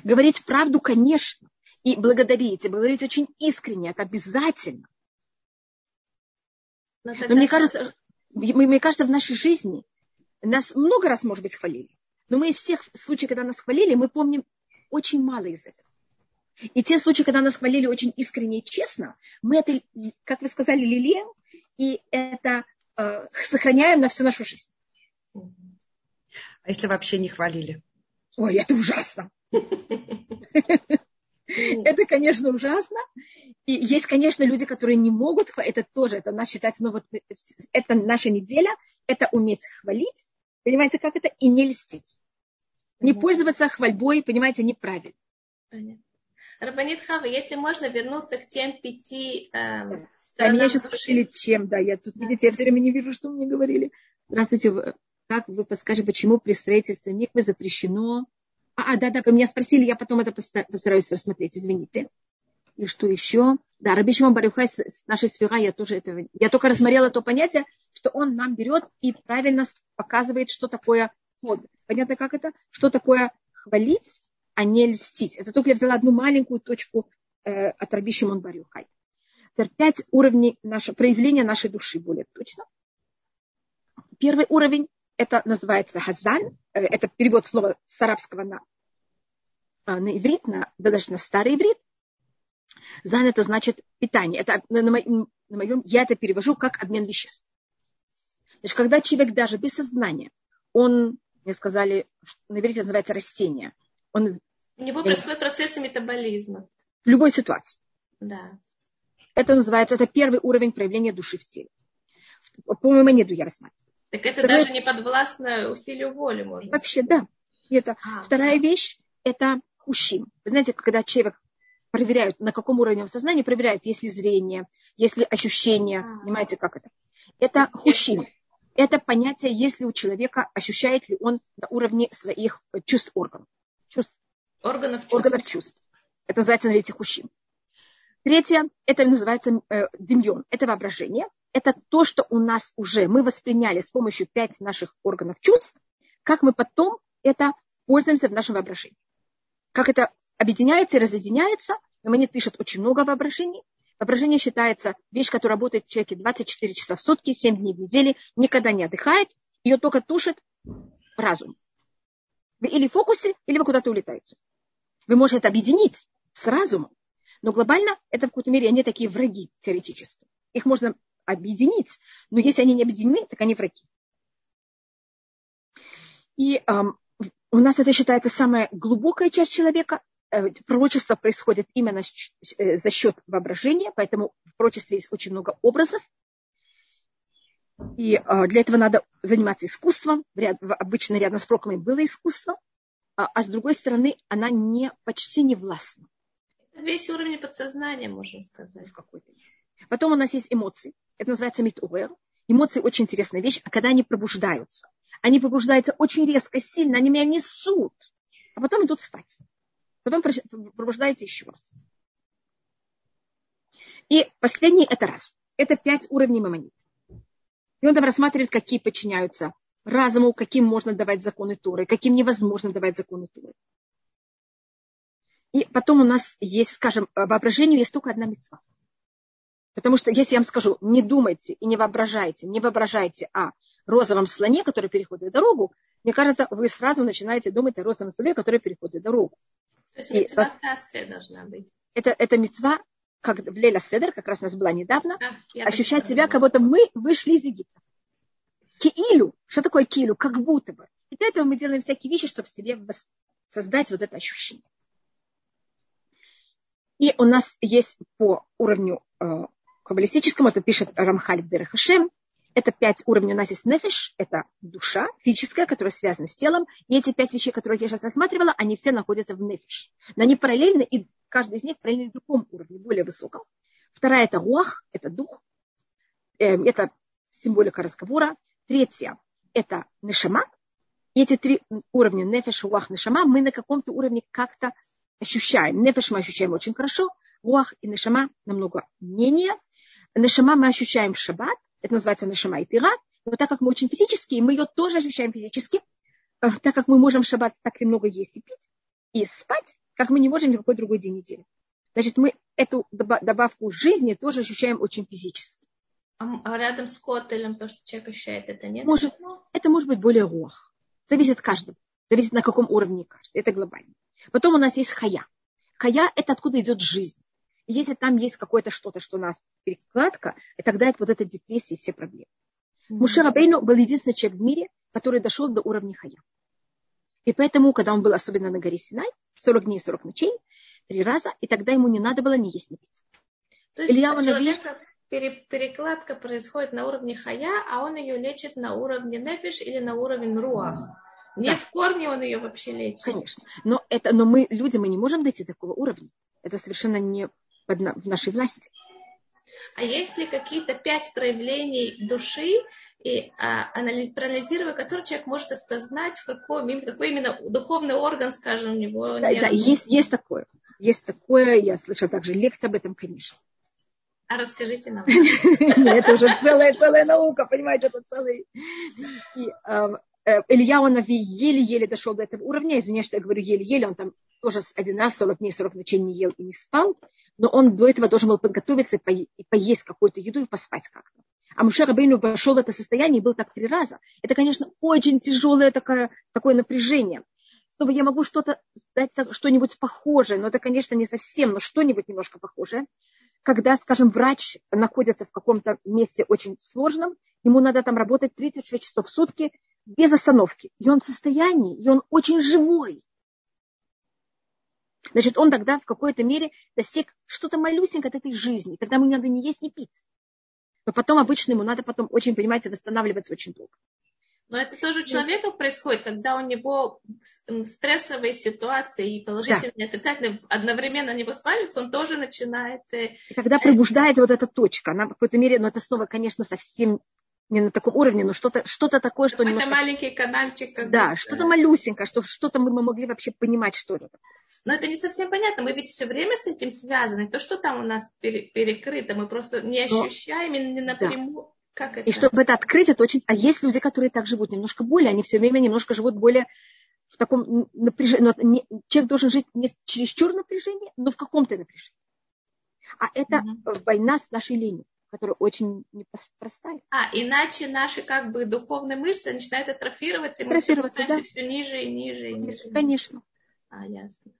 Говорить правду, конечно, и благодарить, и благодарить очень искренне, это обязательно. Но, Но мне кажется, мне кажется, в нашей жизни нас много раз, может быть, хвалили. Но мы из всех случаев, когда нас хвалили, мы помним очень мало из этого. И те случаи, когда нас хвалили очень искренне и честно, мы это, как вы сказали, лелеем, и это э, сохраняем на всю нашу жизнь. А если вообще не хвалили? Ой, это ужасно. Это, конечно, ужасно. И есть, конечно, люди, которые не могут, это тоже, это нас считается, ну вот, это наша неделя, это уметь хвалить, понимаете, как это, и не льстить. Не пользоваться хвальбой, понимаете, неправильно. Понятно. Рабанит Хава, если можно вернуться к тем пяти... Э, да, меня еще спросили, чем, да, я тут, видите, я все время не вижу, что мне говорили. Здравствуйте, как вы подскажете, почему при строительстве миквы запрещено а, да, да, вы меня спросили, я потом это постараюсь рассмотреть, извините. И что еще? Да, Раби Шимон Барюхай с нашей сфера, я тоже это... Я только рассмотрела то понятие, что он нам берет и правильно показывает, что такое ход. Понятно, как это? Что такое хвалить, а не льстить. Это только я взяла одну маленькую точку э, от Раби Шимон Барюхай. Пять уровней нашего, проявления нашей души, более точно. Первый уровень это называется хазан. Э, это перевод слова с арабского на, а, на иврит, на, даже на старый иврит. Зан это значит питание. Это на, на, моем, на моем, я это перевожу как обмен веществ. Значит, когда человек даже без сознания, он, мне сказали, на иврите называется растение. Он, У него происходит процессы метаболизма. В любой ситуации. Да. Это называется, это первый уровень проявления души в теле. По-моему, нету я рассматриваю. Так это Вторая... даже не подвластно усилию воли, можно Вообще, сказать. да. это. А, Вторая вещь – это хущим. Вы знаете, когда человек проверяют, на каком уровне сознания проверяют, есть ли зрение, есть ли ощущение, а. понимаете, как это. Это хущим. Это понятие, если у человека ощущает ли он на уровне своих чувств органов. Чувств. Органов чувств. Органов чувств. Это называется, на хущим. Третье, это называется э, демьон, это воображение это то, что у нас уже мы восприняли с помощью пять наших органов чувств, как мы потом это пользуемся в нашем воображении. Как это объединяется и разъединяется. Монет пишет очень много воображений. Воображение считается вещь, которая работает в человеке 24 часа в сутки, 7 дней в неделю, никогда не отдыхает, ее только тушит разум. Вы или в фокусе, или вы куда-то улетаете. Вы можете это объединить с разумом, но глобально это в какой-то мере они такие враги теоретически. Их можно объединить. Но если они не объединены, так они враги. И эм, у нас это считается самая глубокая часть человека. Э, пророчество происходит именно э, за счет воображения, поэтому в пророчестве есть очень много образов. И э, для этого надо заниматься искусством. Обычно рядом с пророками было искусство, а, а с другой стороны она не, почти не властна. Весь уровень подсознания, можно сказать. какой-то. Потом у нас есть эмоции. Это называется митуэр. Эмоции очень интересная вещь, а когда они пробуждаются. Они пробуждаются очень резко, сильно, они меня несут, а потом идут спать. Потом пробуждаются еще раз. И последний это раз. Это пять уровней мамонит. И он там рассматривает, какие подчиняются разуму, каким можно давать законы Торы, каким невозможно давать законы Торы. И потом у нас есть, скажем, воображению есть только одна мецва. Потому что если я вам скажу, не думайте и не воображайте, не воображайте о розовом слоне, который переходит дорогу, мне кажется, вы сразу начинаете думать о розовом слоне, который переходит дорогу. То есть мецва должна быть. Это, это мецва, как в Леля Седер, как раз у нас была недавно, а, ощущать себя, как будто мы вышли из Египта. Киилю. Что такое киилю? Как будто бы. И для этого мы делаем всякие вещи, чтобы себе создать вот это ощущение. И у нас есть по уровню каббалистическому, это пишет Рамхаль Берехашем, это пять уровней. У нас есть нефиш, это душа физическая, которая связана с телом. И эти пять вещей, которые я сейчас рассматривала, они все находятся в нефиш. Но они параллельны, и каждый из них параллельно другому уровню, более высоком. Вторая – это руах, это дух. Эм, это символика разговора. Третья – это нешама. И эти три уровня, нефеш, руах, нешама, мы на каком-то уровне как-то ощущаем. Нефеш мы ощущаем очень хорошо, руах и нешама намного менее. Нашама мы ощущаем в шаббат, это называется нашама и тира. Но так как мы очень физические, мы ее тоже ощущаем физически. Э, так как мы можем в шаббат так немного есть и пить, и спать, как мы не можем ни в какой другой день недели. Значит, мы эту добавку жизни тоже ощущаем очень физически. А рядом с котелем то, что человек ощущает, это нет? Может, это может быть более рух. Зависит от каждого. Зависит на каком уровне каждый. Это глобально. Потом у нас есть хая. Хая – это откуда идет жизнь если там есть какое-то что-то, что у нас перекладка, и тогда это вот эта депрессия и все проблемы. Mm-hmm. Муше Рабейну был единственный человек в мире, который дошел до уровня хая. И поэтому, когда он был особенно на горе Синай, 40 дней, 40 ночей, три раза, и тогда ему не надо было ни есть, ни пить. То есть Илья человека перекладка происходит на уровне хая, а он ее лечит на уровне нефиш или на уровне руах. Не да. в корне он ее вообще лечит. Конечно. Но, это, но мы, люди, мы не можем дойти до такого уровня. Это совершенно не в нашей власти. А есть ли какие-то пять проявлений души, и а, анализ, проанализируя который человек может осознать, в какой, какой именно духовный орган, скажем, у него. Да, да есть, есть такое. Есть такое, я слышала также лекции об этом, конечно. А расскажите нам. [LAUGHS] Это уже целая, целая наука, понимаете, это целый. Э, Илья Онави еле-еле дошел до этого уровня. Извиняюсь, что я говорю еле-еле. Он там тоже один раз 40 дней, 40 ночей не ел и не спал но он до этого должен был подготовиться и поесть какую-то еду и поспать как-то. А Муше Рабейну вошел в это состояние и был так три раза. Это, конечно, очень тяжелое такое, такое напряжение. Снова я могу что-то дать, что-нибудь похожее, но это, конечно, не совсем, но что-нибудь немножко похожее. Когда, скажем, врач находится в каком-то месте очень сложном, ему надо там работать 36 часов в сутки без остановки. И он в состоянии, и он очень живой. Значит, он тогда в какой-то мере достиг что-то малюсенькое от этой жизни. Тогда ему не надо не есть, не пить. Но потом обычно ему надо потом очень, понимаете, восстанавливаться очень долго. Но это тоже у человека происходит, когда у него стрессовые ситуации и положительные, да. отрицательные одновременно на него сваливаются, он тоже начинает... Э, и когда пробуждается вот эта точка, она в какой-то мере, но это снова, конечно, совсем не на таком уровне, но что-то что такое, что немножко... маленький канальчик. Как да, что-то малюсенькое, что, что-то мы, мы могли вообще понимать, что это. Но это не совсем понятно. Мы ведь все время с этим связаны. То, что там у нас перекрыто, мы просто не ощущаем но... не напрямую. Да. Как это? И чтобы это открыть, это очень... А есть люди, которые так живут немножко более, они все время немножко живут более в таком напряжении. Не... Человек должен жить не чересчур напряжении, но в каком-то напряжении. А это угу. война с нашей ленью которая очень непростая. А, иначе наши как бы духовные мышцы начинают атрофироваться, и мы атрофироваться, да. все ниже и ниже и ниже. Конечно. А, ясно.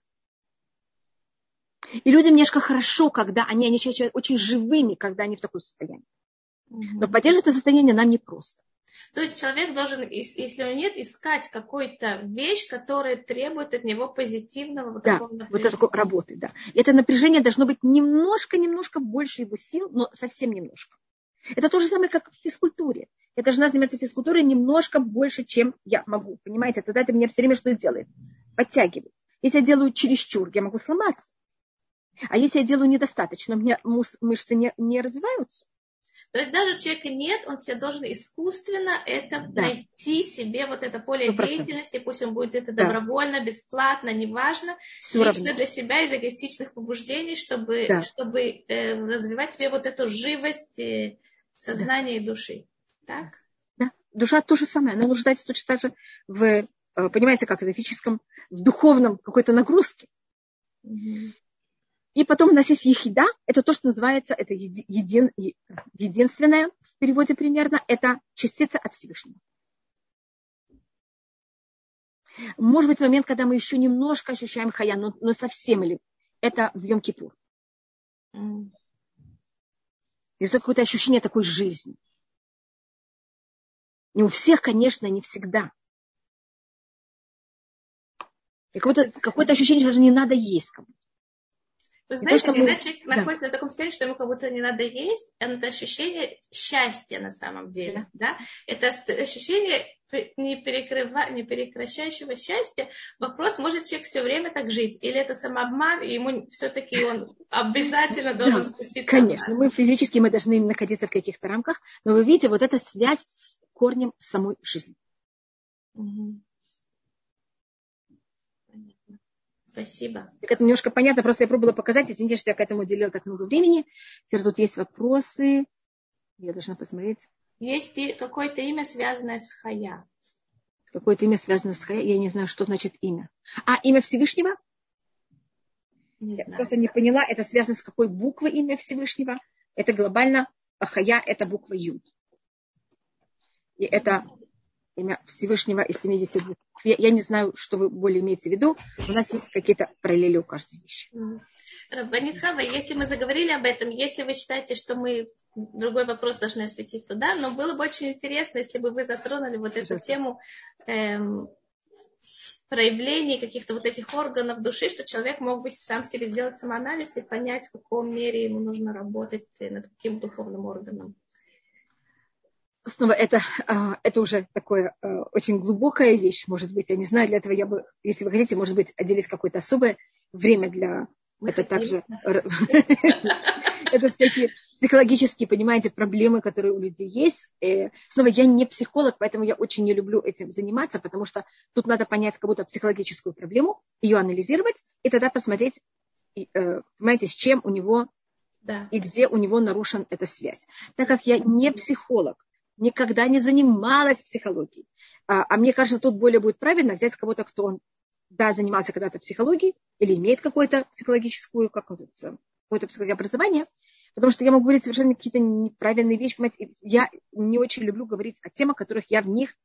И людям немножко хорошо, когда они, они ощущают очень живыми, когда они в таком состоянии. Угу. Но поддерживать это состояние нам непросто. То есть человек должен, если него нет, искать какую-то вещь, которая требует от него позитивного вот да, такого напряжения. Вот такой работы, да. Это напряжение должно быть немножко-немножко больше его сил, но совсем немножко. Это то же самое, как в физкультуре. Я должна заниматься физкультурой немножко больше, чем я могу. Понимаете, тогда это меня все время что делает? Подтягивает. Если я делаю чересчур, я могу сломаться. А если я делаю недостаточно, у меня мышцы не, не развиваются. То есть даже у человека нет, он себе должен искусственно это да. найти себе вот это поле 100%. деятельности, пусть он будет это добровольно, да. бесплатно, неважно, Все лично равно. для себя из эгоистичных побуждений, чтобы, да. чтобы э, развивать себе вот эту живость э, сознания да. и души. Так? Да, душа то же самое, она нуждается точно так же в, э, понимаете, как это, физическом, в духовном какой-то нагрузке. Угу. И потом у нас есть ехида, это то, что называется, это един, единственное в переводе примерно, это частица от Всевышнего. Может быть, момент, когда мы еще немножко ощущаем хая, но, но совсем ли. Это в Йом-Кипур. Есть какое-то ощущение такой жизни. Не у всех, конечно, не всегда. И какое-то, какое-то ощущение, что даже не надо есть кому-то. Вы знаете, то, когда мы... человек да. находится на таком состоянии, что ему как будто не надо есть, это ощущение счастья на самом деле. Да. Да? Это ощущение не, перекрыва... не прекращающего счастья. Вопрос, может человек все время так жить, или это самообман, и ему все-таки он обязательно должен да, спуститься. Конечно, мы физически мы должны находиться в каких-то рамках, но вы видите, вот эта связь с корнем самой жизни. Угу. Спасибо. Так это немножко понятно, просто я пробовала показать, извините, что я к этому уделила так много времени. Теперь тут есть вопросы. Я должна посмотреть. Есть какое-то имя, связанное с Хая. Какое-то имя связано с Хая. Я не знаю, что значит имя. А, имя Всевышнего? Не я знаю. просто не поняла, это связано с какой буквой имя Всевышнего. Это глобально, а Хая это буква Юд. И это имя Всевышнего из 72. Я, я не знаю, что вы более имеете в виду. У нас есть какие-то параллели у каждой вещи. Банитхава, если мы заговорили об этом, если вы считаете, что мы другой вопрос должны осветить туда, но было бы очень интересно, если бы вы затронули вот эту тему эм, проявлений каких-то вот этих органов души, что человек мог бы сам себе сделать самоанализ и понять, в каком мере ему нужно работать над каким духовным органом снова это, а, это уже такое а, очень глубокая вещь, может быть. Я не знаю, для этого я бы, если вы хотите, может быть, отделить какое-то особое время для... Мы это также... [LAUGHS] Это всякие психологические, понимаете, проблемы, которые у людей есть. И снова, я не психолог, поэтому я очень не люблю этим заниматься, потому что тут надо понять как будто психологическую проблему, ее анализировать, и тогда посмотреть, э, понимаете, с чем у него да. и где у него нарушена эта связь. Так как я не психолог, никогда не занималась психологией. А, а мне кажется, тут более будет правильно взять кого-то, кто он, да, занимался когда-то психологией или имеет какое-то психологическое, как называется, какое-то психологическое образование, потому что я могу говорить совершенно какие-то неправильные вещи. Понимаете, я не очень люблю говорить о темах, которых я в них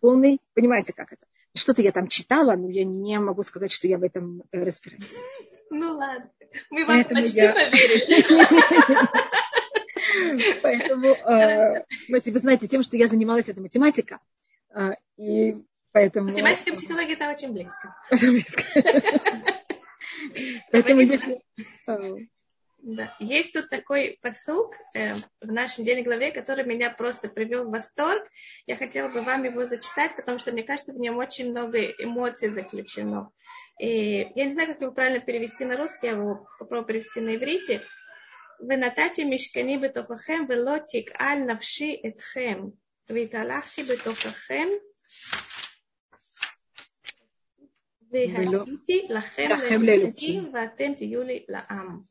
полный, понимаете, как это? Что-то я там читала, но я не могу сказать, что я в этом э, разбираюсь. Ну ладно, мы вам Поэтому почти я... поверили. [LAUGHS] Поэтому, э, вы [LAUGHS] знаете, тем, что я занималась, это математика. Э, и поэтому... Математика и психология это очень близко. [LAUGHS] Очень близко. [LAUGHS] Поэтому если... Да. Есть тут такой посук э, в нашей недельной главе, который меня просто привел в восторг. Я хотела бы вам его зачитать, потому что мне кажется, в нем очень много эмоций заключено. И я не знаю, как его правильно перевести на русский, я его попробую перевести на иврите ונתתי משכני בתוככם ולא תגאל נפשי אתכם והתהלכתי בתוככם והייתי לכם לאלוקים ואתם תהיו לי לעם.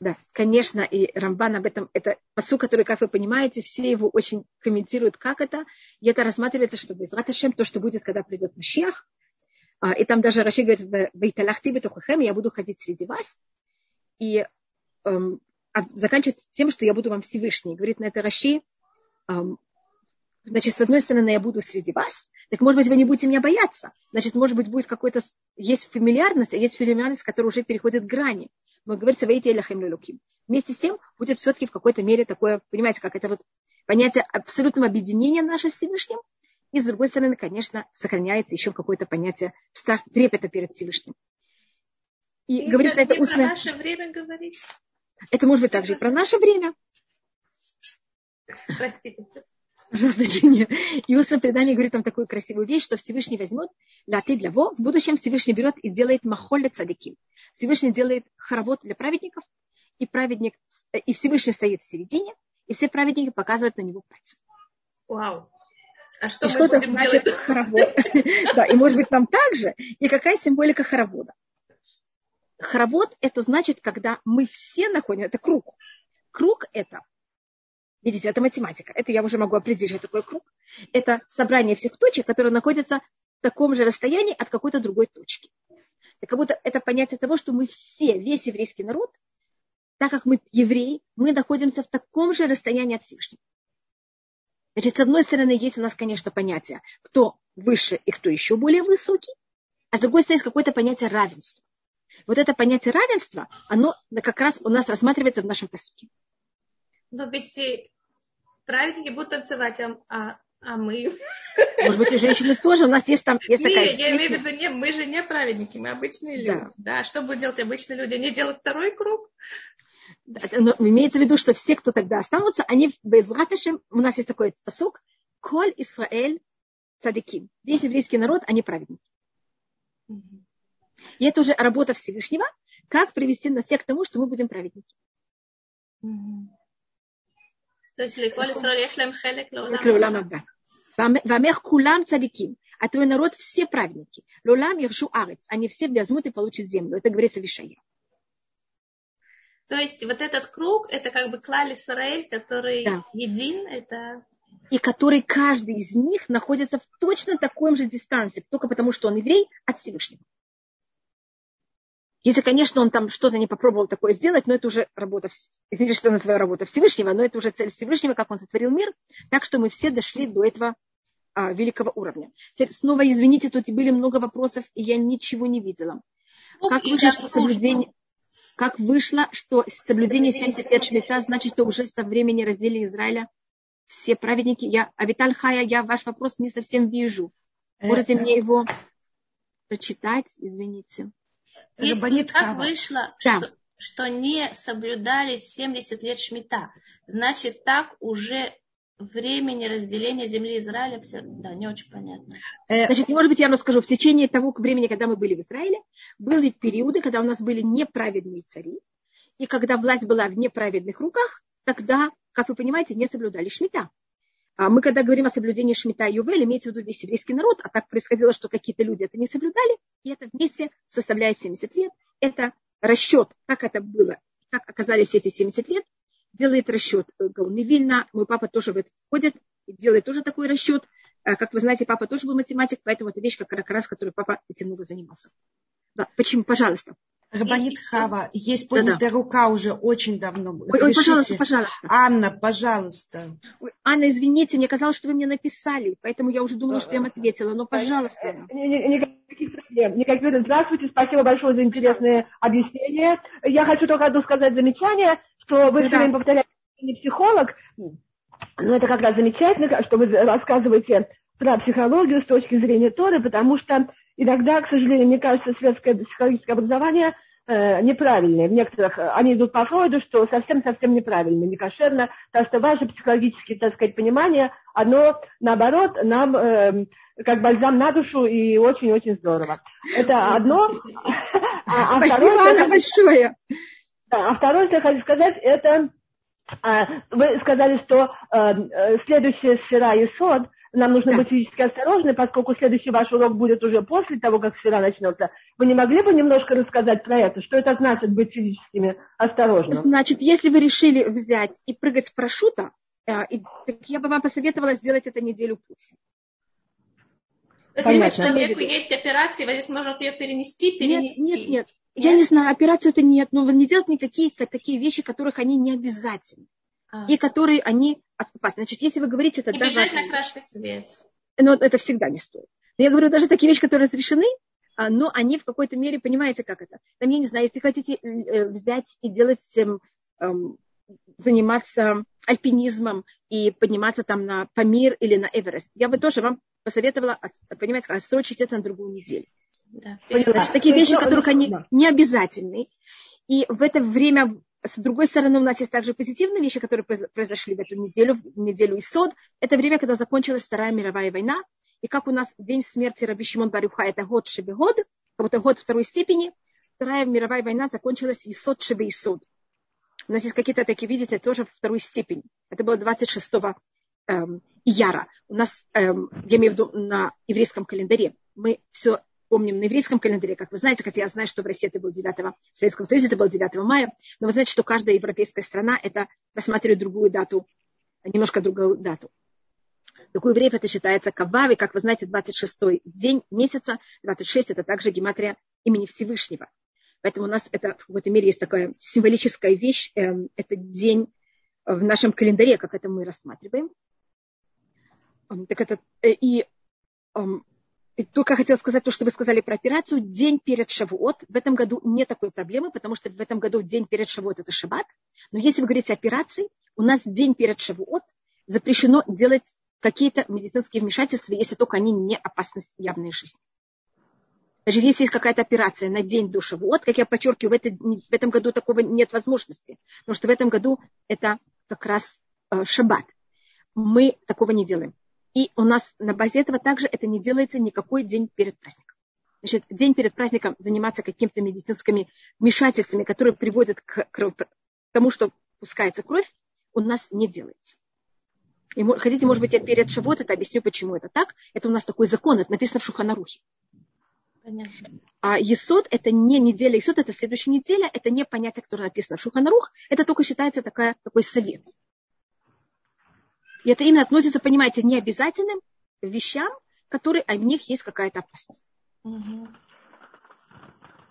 Да, конечно, и Рамбан об этом, это посу, который, как вы понимаете, все его очень комментируют, как это, и это рассматривается, что без Раташем, то, что будет, когда придет Машиах, и там даже Раши говорит, «Вейталахти бетухахем, я буду ходить среди вас». И эм, а заканчивается тем, что я буду вам Всевышний. Говорит на это Раши, эм, значит, с одной стороны, я буду среди вас, так, может быть, вы не будете меня бояться. Значит, может быть, будет какой-то... Есть фамильярность, а есть фамильярность, которая уже переходит грани. Мы говорится, вейте лахем луким. Вместе с тем будет все-таки в какой-то мере такое, понимаете, как это вот понятие абсолютного объединения наше с Всевышним, и с другой стороны, конечно, сохраняется еще какое-то понятие страх, трепета перед Всевышним. И, и говорит это, это устное... про наше время говорить? Это может быть также и про наше время. Простите. Пожалуйста, нет. И устное предание говорит там такую красивую вещь, что Всевышний возьмет для ты для во, в будущем Всевышний берет и делает махолля цадики. Всевышний делает хоровод для праведников, и праведник, и Всевышний стоит в середине, и все праведники показывают на него пальцем. Вау. А что, и что это значит делать? хоровод? [LAUGHS] Да, и может быть нам также. И какая символика хоровода? Хоровод это значит, когда мы все находим, это круг. Круг это, видите, это математика. Это я уже могу определить, что такое круг. Это собрание всех точек, которые находятся в таком же расстоянии от какой-то другой точки. И как будто это понятие того, что мы все, весь еврейский народ, так как мы евреи, мы находимся в таком же расстоянии от Всевышнего. Значит, с одной стороны, есть у нас, конечно, понятие, кто выше и кто еще более высокий, а с другой стороны, есть какое-то понятие равенства. Вот это понятие равенства, оно как раз у нас рассматривается в нашем посуке. Но ведь праведники будут танцевать, а, а, а мы... Может быть, и женщины тоже. У нас есть там есть не, такая я имею в виду, не, мы же не праведники, мы обычные люди. Да. да. Что будут делать обычные люди? Они делают второй круг? Но имеется в виду, что все, кто тогда останутся, они без раташем, у нас есть такой посук, Коль Исраэль цадиким. Весь еврейский народ, они праведники. И это уже работа Всевышнего, как привести нас всех к тому, что мы будем праведники. Вамех кулам цадиким. А твой народ все праведники. Лолам иршу арец. Они все возьмут и получат землю. Это говорится в Ишае. То есть вот этот круг, это как бы клали Исраэль, который да. един, это... И который каждый из них находится в точно такой же дистанции, только потому что он еврей от Всевышнего. Если, конечно, он там что-то не попробовал такое сделать, но это уже работа, извините, что я называю работа Всевышнего, но это уже цель Всевышнего, как он сотворил мир, так что мы все дошли до этого а, великого уровня. Теперь снова, извините, тут были много вопросов, и я ничего не видела. Ну, как вышло, что соблюдение как вышло, что соблюдение 70 лет шмита значит, что уже со времени разделения Израиля все праведники. Я, Авиталь Хая, я ваш вопрос не совсем вижу. Можете мне его прочитать, извините. Если как вышло, да. что, что не соблюдались 70 лет шмита, значит, так уже времени разделения земли Израиля, все, да, не очень понятно. Э, Значит, может быть, я расскажу. В течение того времени, когда мы были в Израиле, были периоды, когда у нас были неправедные цари, и когда власть была в неправедных руках, тогда, как вы понимаете, не соблюдали шмита. А мы, когда говорим о соблюдении шмита и ювель, имеется в виду весь еврейский народ, а так происходило, что какие-то люди это не соблюдали, и это вместе составляет 70 лет. Это расчет, как это было, как оказались эти 70 лет, делает расчет Гауми Вильна. Мой папа тоже в это входит, делает тоже такой расчет. А, как вы знаете, папа тоже был математик, поэтому это вещь, как раз, которой папа этим много занимался. Почему? Пожалуйста. Рабанит Хава, есть поднятая да, да. рука уже очень давно. Ой, ой, пожалуйста, пожалуйста. Анна, пожалуйста. Ой, Анна, извините, мне казалось, что вы мне написали, поэтому я уже думала, что я вам ответила. Но, пожалуйста. Никаких проблем. Никаких... Здравствуйте, спасибо большое за интересное объяснение. Я хочу только одно сказать замечание что вы все время повторяете, не психолог, но это как раз замечательно, что вы рассказываете про психологию с точки зрения Торы, потому что иногда, к сожалению, мне кажется, светское психологическое образование э, неправильное. В некоторых они идут по Фройду, что совсем-совсем неправильно, не кошерно, так что ваше психологическое, так сказать, понимание, оно, наоборот, нам э, как бальзам на душу и очень-очень здорово. Это одно. А, а Спасибо, второе, Анна, большое. А второе, что я хочу сказать, это а, вы сказали, что а, э, следующая сфера и сод, нам нужно да. быть физически осторожны, поскольку следующий ваш урок будет уже после того, как сфера начнется. Вы не могли бы немножко рассказать про это? Что это значит быть физическими осторожными? Значит, если вы решили взять и прыгать с парашюта, э, я бы вам посоветовала сделать это неделю после. Есть, если человеку есть операция, вы здесь можете ее перенести, перенести. Нет, нет, нет. Я не знаю, операцию это нет, но не делать никакие такие вещи, которых они не обязательны. А. И которые они опасны. Значит, если вы говорите, это даже... Обязательно крашка свет. Но это всегда не стоит. Но я говорю, даже такие вещи, которые разрешены, а, но они в какой-то мере, понимаете, как это? Там, я не знаю, если хотите э, взять и делать эм, эм, заниматься альпинизмом и подниматься там на Памир или на Эверест. Я бы тоже вам посоветовала, понимаете, отсрочить это на другую неделю. Да. Значит, такие вещи, которых они не обязательны. И в это время, с другой стороны, у нас есть также позитивные вещи, которые произошли в эту неделю, в неделю Исод. Это время, когда закончилась Вторая мировая война. И как у нас день смерти Раби Шимон Барюха, это год Шебегод, как будто год второй степени. Вторая мировая война закончилась Исод Шебе Исод. У нас есть какие-то такие, видите, тоже второй степень. Это было 26 эм, Яра. У нас, эм, я имею в виду на еврейском календаре, мы все помним на еврейском календаре, как вы знаете, хотя я знаю, что в России это было 9, в Советском Союзе это было 9 мая, но вы знаете, что каждая европейская страна это рассматривает другую дату, немножко другую дату. Так у евреев это считается Кавави, как вы знаете, 26 день месяца, 26 это также гематрия имени Всевышнего. Поэтому у нас это в какой-то мере есть такая символическая вещь, э, это день в нашем календаре, как это мы рассматриваем. Так это, э, и и только хотела сказать то, что вы сказали про операцию. День перед Шавуот. В этом году нет такой проблемы, потому что в этом году день перед Шавуот – это Шаббат. Но если вы говорите операции, у нас день перед Шавуот запрещено делать какие-то медицинские вмешательства, если только они не опасны явной жизни. Даже если есть какая-то операция на день до Шавуот, как я подчеркиваю, в, это, в этом году такого нет возможности, потому что в этом году это как раз э, Шаббат. Мы такого не делаем. И у нас на базе этого также это не делается никакой день перед праздником. Значит, день перед праздником заниматься какими-то медицинскими вмешательствами, которые приводят к, к тому, что пускается кровь, у нас не делается. И хотите, может быть, я перед Шавот это объясню, почему это так. Это у нас такой закон, это написано в Шуханарухе. Понятно. А Есод это не неделя, Есод это следующая неделя, это не понятие, которое написано в Шуханарух, это только считается такая, такой совет. И это именно относится, понимаете, необязательным вещам, которые, а в них есть какая-то опасность. Угу.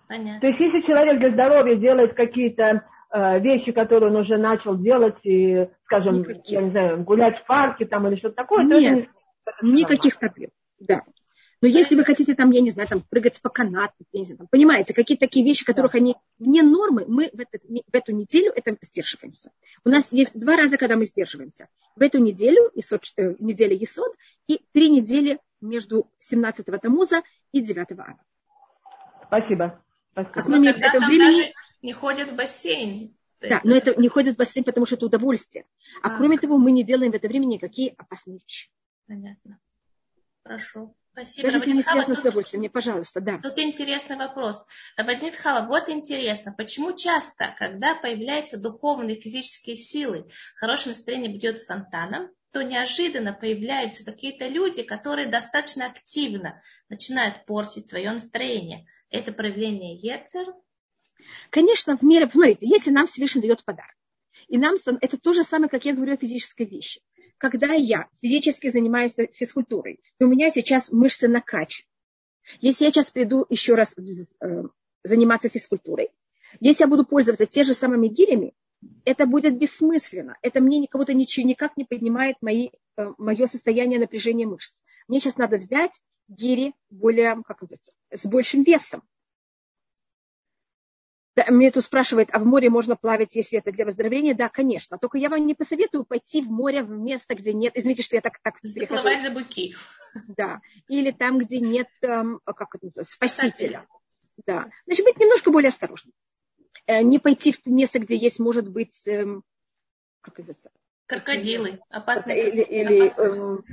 Понятно. То есть если человек для здоровья делает какие-то э, вещи, которые он уже начал делать, и, скажем, Никаких. я не знаю, гулять в парке там или что-то такое, Нет, то это не, никаких проблем. Да. Но если вы хотите там, я не знаю, там прыгать по канату, я не знаю, там, понимаете, какие-то такие вещи, которых да. они вне нормы, мы в, этот, в эту неделю это сдерживаемся. У нас есть два раза, когда мы сдерживаемся. В эту неделю, исод, э, неделя Есод, и три недели между 17 Тамуза и 9 Ава. Спасибо. Спасибо. Но когда этого времени... не ходят в бассейн. Да, но это не ходит в бассейн, потому что это удовольствие. А, а кроме того, мы не делаем в это время никакие опасные вещи. Понятно. Хорошо. Спасибо. Даже если не связано с удовольствием, мне, пожалуйста, да. Тут интересный вопрос. Рабанит Хава, вот интересно, почему часто, когда появляются духовные физические силы, хорошее настроение бьет фонтаном, то неожиданно появляются какие-то люди, которые достаточно активно начинают портить твое настроение. Это проявление Ецер? Конечно, в мире, смотрите, если нам Всевышний дает подарок, и нам это то же самое, как я говорю о физической вещи когда я физически занимаюсь физкультурой, и у меня сейчас мышцы накачаны, если я сейчас приду еще раз э, заниматься физкультурой, если я буду пользоваться те же самыми гирями, это будет бессмысленно. Это мне никого-то ничего никак не поднимает мои, э, мое состояние напряжения мышц. Мне сейчас надо взять гири более, как называется, с большим весом. Мне тут спрашивают, а в море можно плавать, если это для выздоровления? Да, конечно. Только я вам не посоветую пойти в море в место, где нет... Извините, что я так, так перехожу. за быки. Да. Или там, где нет, эм, как это называется, спасителя. Да. Значит, быть немножко более осторожным. Э, не пойти в место, где есть, может быть, эм, как это Крокодилы. Опасные. Или, или эм,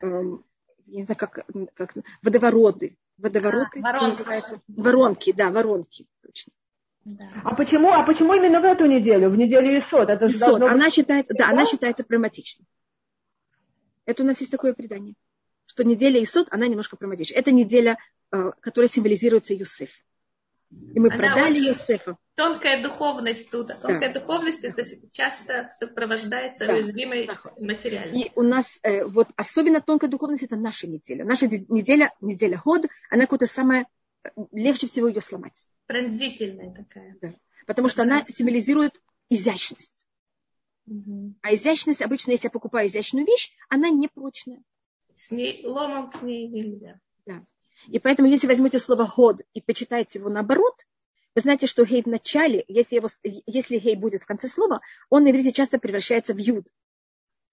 эм, я не знаю, как, как водовороты. Водовороты а, воронки. называются. Воронки, да, воронки. Точно. Да. А почему, а почему именно в эту неделю, в неделю Исот? Это Исот, быть... она, считает, да, она считается проматичной. Это у нас есть такое предание, что неделя Исот, она немножко проматична. Это неделя, э, которая символизируется Юсеф. И мы Она продали Юсефа. Тонкая духовность тут. А тонкая да. духовность это часто сопровождается да. уязвимой материальностью. И у нас э, вот особенно тонкая духовность это наша неделя. Наша неделя, неделя год, она какая-то самая э, легче всего ее сломать. Пронзительная такая. Да. Потому что она символизирует изящность. Угу. А изящность, обычно, если я покупаю изящную вещь, она не прочная. С ней ломом к ней нельзя. Да. И поэтому, если возьмете слово год и почитаете его наоборот, Вы знаете, что гей в начале, если, его, если гей будет в конце слова, он на иврите часто превращается в юд.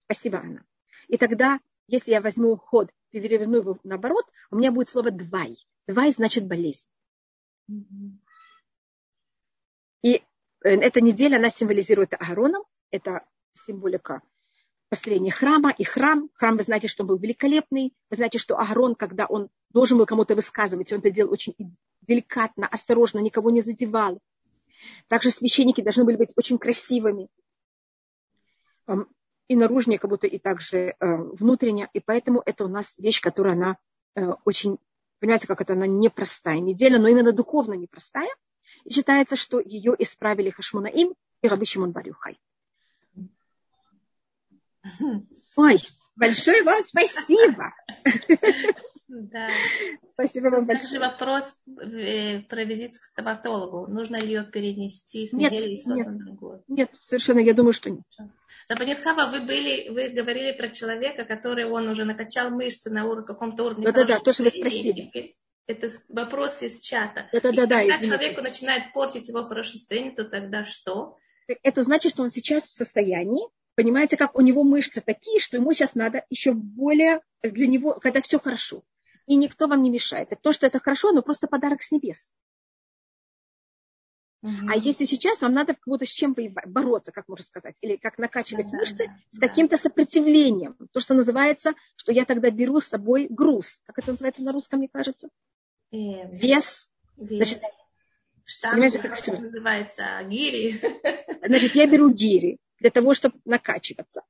Спасибо, Анна. И тогда, если я возьму ход, переверну его наоборот, у меня будет слово двай. Двай значит болезнь. И э, эта неделя, она символизирует Аароном, это символика построения храма и храм. Храм, вы знаете, что он был великолепный. Вы знаете, что Аарон, когда он должен был кому-то высказывать, он это делал очень деликатно, осторожно, никого не задевал. Также священники должны были быть очень красивыми. И наружнее, как будто и также э, внутренне. И поэтому это у нас вещь, которая она э, очень, понимаете, как это она непростая неделя, но именно духовно непростая. И считается, что ее исправили Хашмунаим и Рабы Шимон Барюхай. Ой, большое вам спасибо. [LAUGHS] Да. Спасибо вам большое. Также вопрос э, про визит к стоматологу. Нужно ли ее перенести с недели нет, нет, на год? Нет, совершенно, я думаю, что нет. Рабанитхава, вы были, вы говорили про человека, который он уже накачал мышцы на уровне, каком-то уровне. Да-да-да, то, что вы спросили. Это вопрос из чата. Да-да-да. Когда человеку начинает портить его хорошее настроение, то тогда что? Это значит, что он сейчас в состоянии Понимаете, как у него мышцы такие, что ему сейчас надо еще более для него, когда все хорошо. И никто вам не мешает. И то, что это хорошо, но просто подарок с небес. Угу. А если сейчас вам надо кого-то с чем бороться, как можно сказать, или как накачивать да, мышцы да, с каким-то сопротивлением. То, что называется, что я тогда беру с собой груз. Как это называется на русском, мне кажется? Э, вес. вес. Значит, Штанги, как это называется, гири. Значит, я беру гири для того, чтобы накачиваться.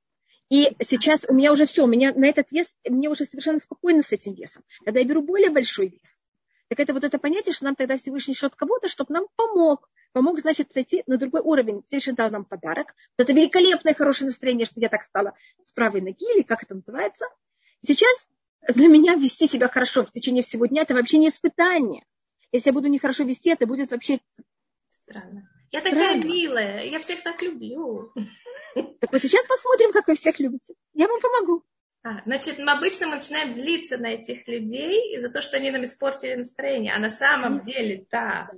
И сейчас у меня уже все, у меня на этот вес, мне уже совершенно спокойно с этим весом. Когда я беру более большой вес, так это вот это понятие, что нам тогда Всевышний шлет кого-то, чтобы нам помог. Помог, значит, сойти на другой уровень. Всевышний дал нам подарок. Вот это великолепное, хорошее настроение, что я так стала с правой ноги, или как это называется. Сейчас для меня вести себя хорошо в течение всего дня, это вообще не испытание. Если я буду нехорошо вести, это будет вообще странно. Я такая Правильно. милая, я всех так люблю. Так вот сейчас посмотрим, как вы всех любите. Я вам помогу. А, значит, мы обычно мы начинаем злиться на этих людей из-за того, что они нам испортили настроение. А на самом Нет. деле, да.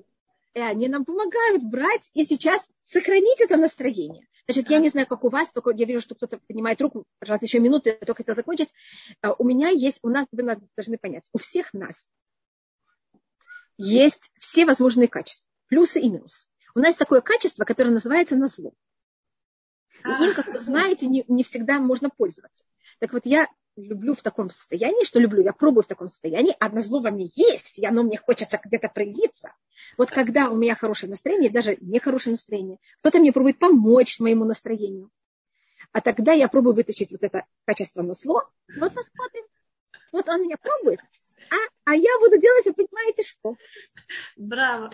И они нам помогают брать и сейчас сохранить это настроение. Значит, я не знаю, как у вас, только я вижу, что кто-то поднимает руку. Пожалуйста, еще минуту, я только хотела закончить. А, у меня есть, у нас, вы должны понять, у всех нас есть все возможные качества, плюсы и минусы у нас есть такое качество, которое называется назло. И им, как вы знаете, не, не всегда можно пользоваться. Так вот, я люблю в таком состоянии, что люблю, я пробую в таком состоянии, а зло во мне есть, и оно мне хочется где-то проявиться. Вот когда у меня хорошее настроение, даже нехорошее настроение, кто-то мне пробует помочь моему настроению. А тогда я пробую вытащить вот это качество на зло. Вот посмотрим. Вот он меня пробует, а, а я буду делать, вы понимаете, что? Браво.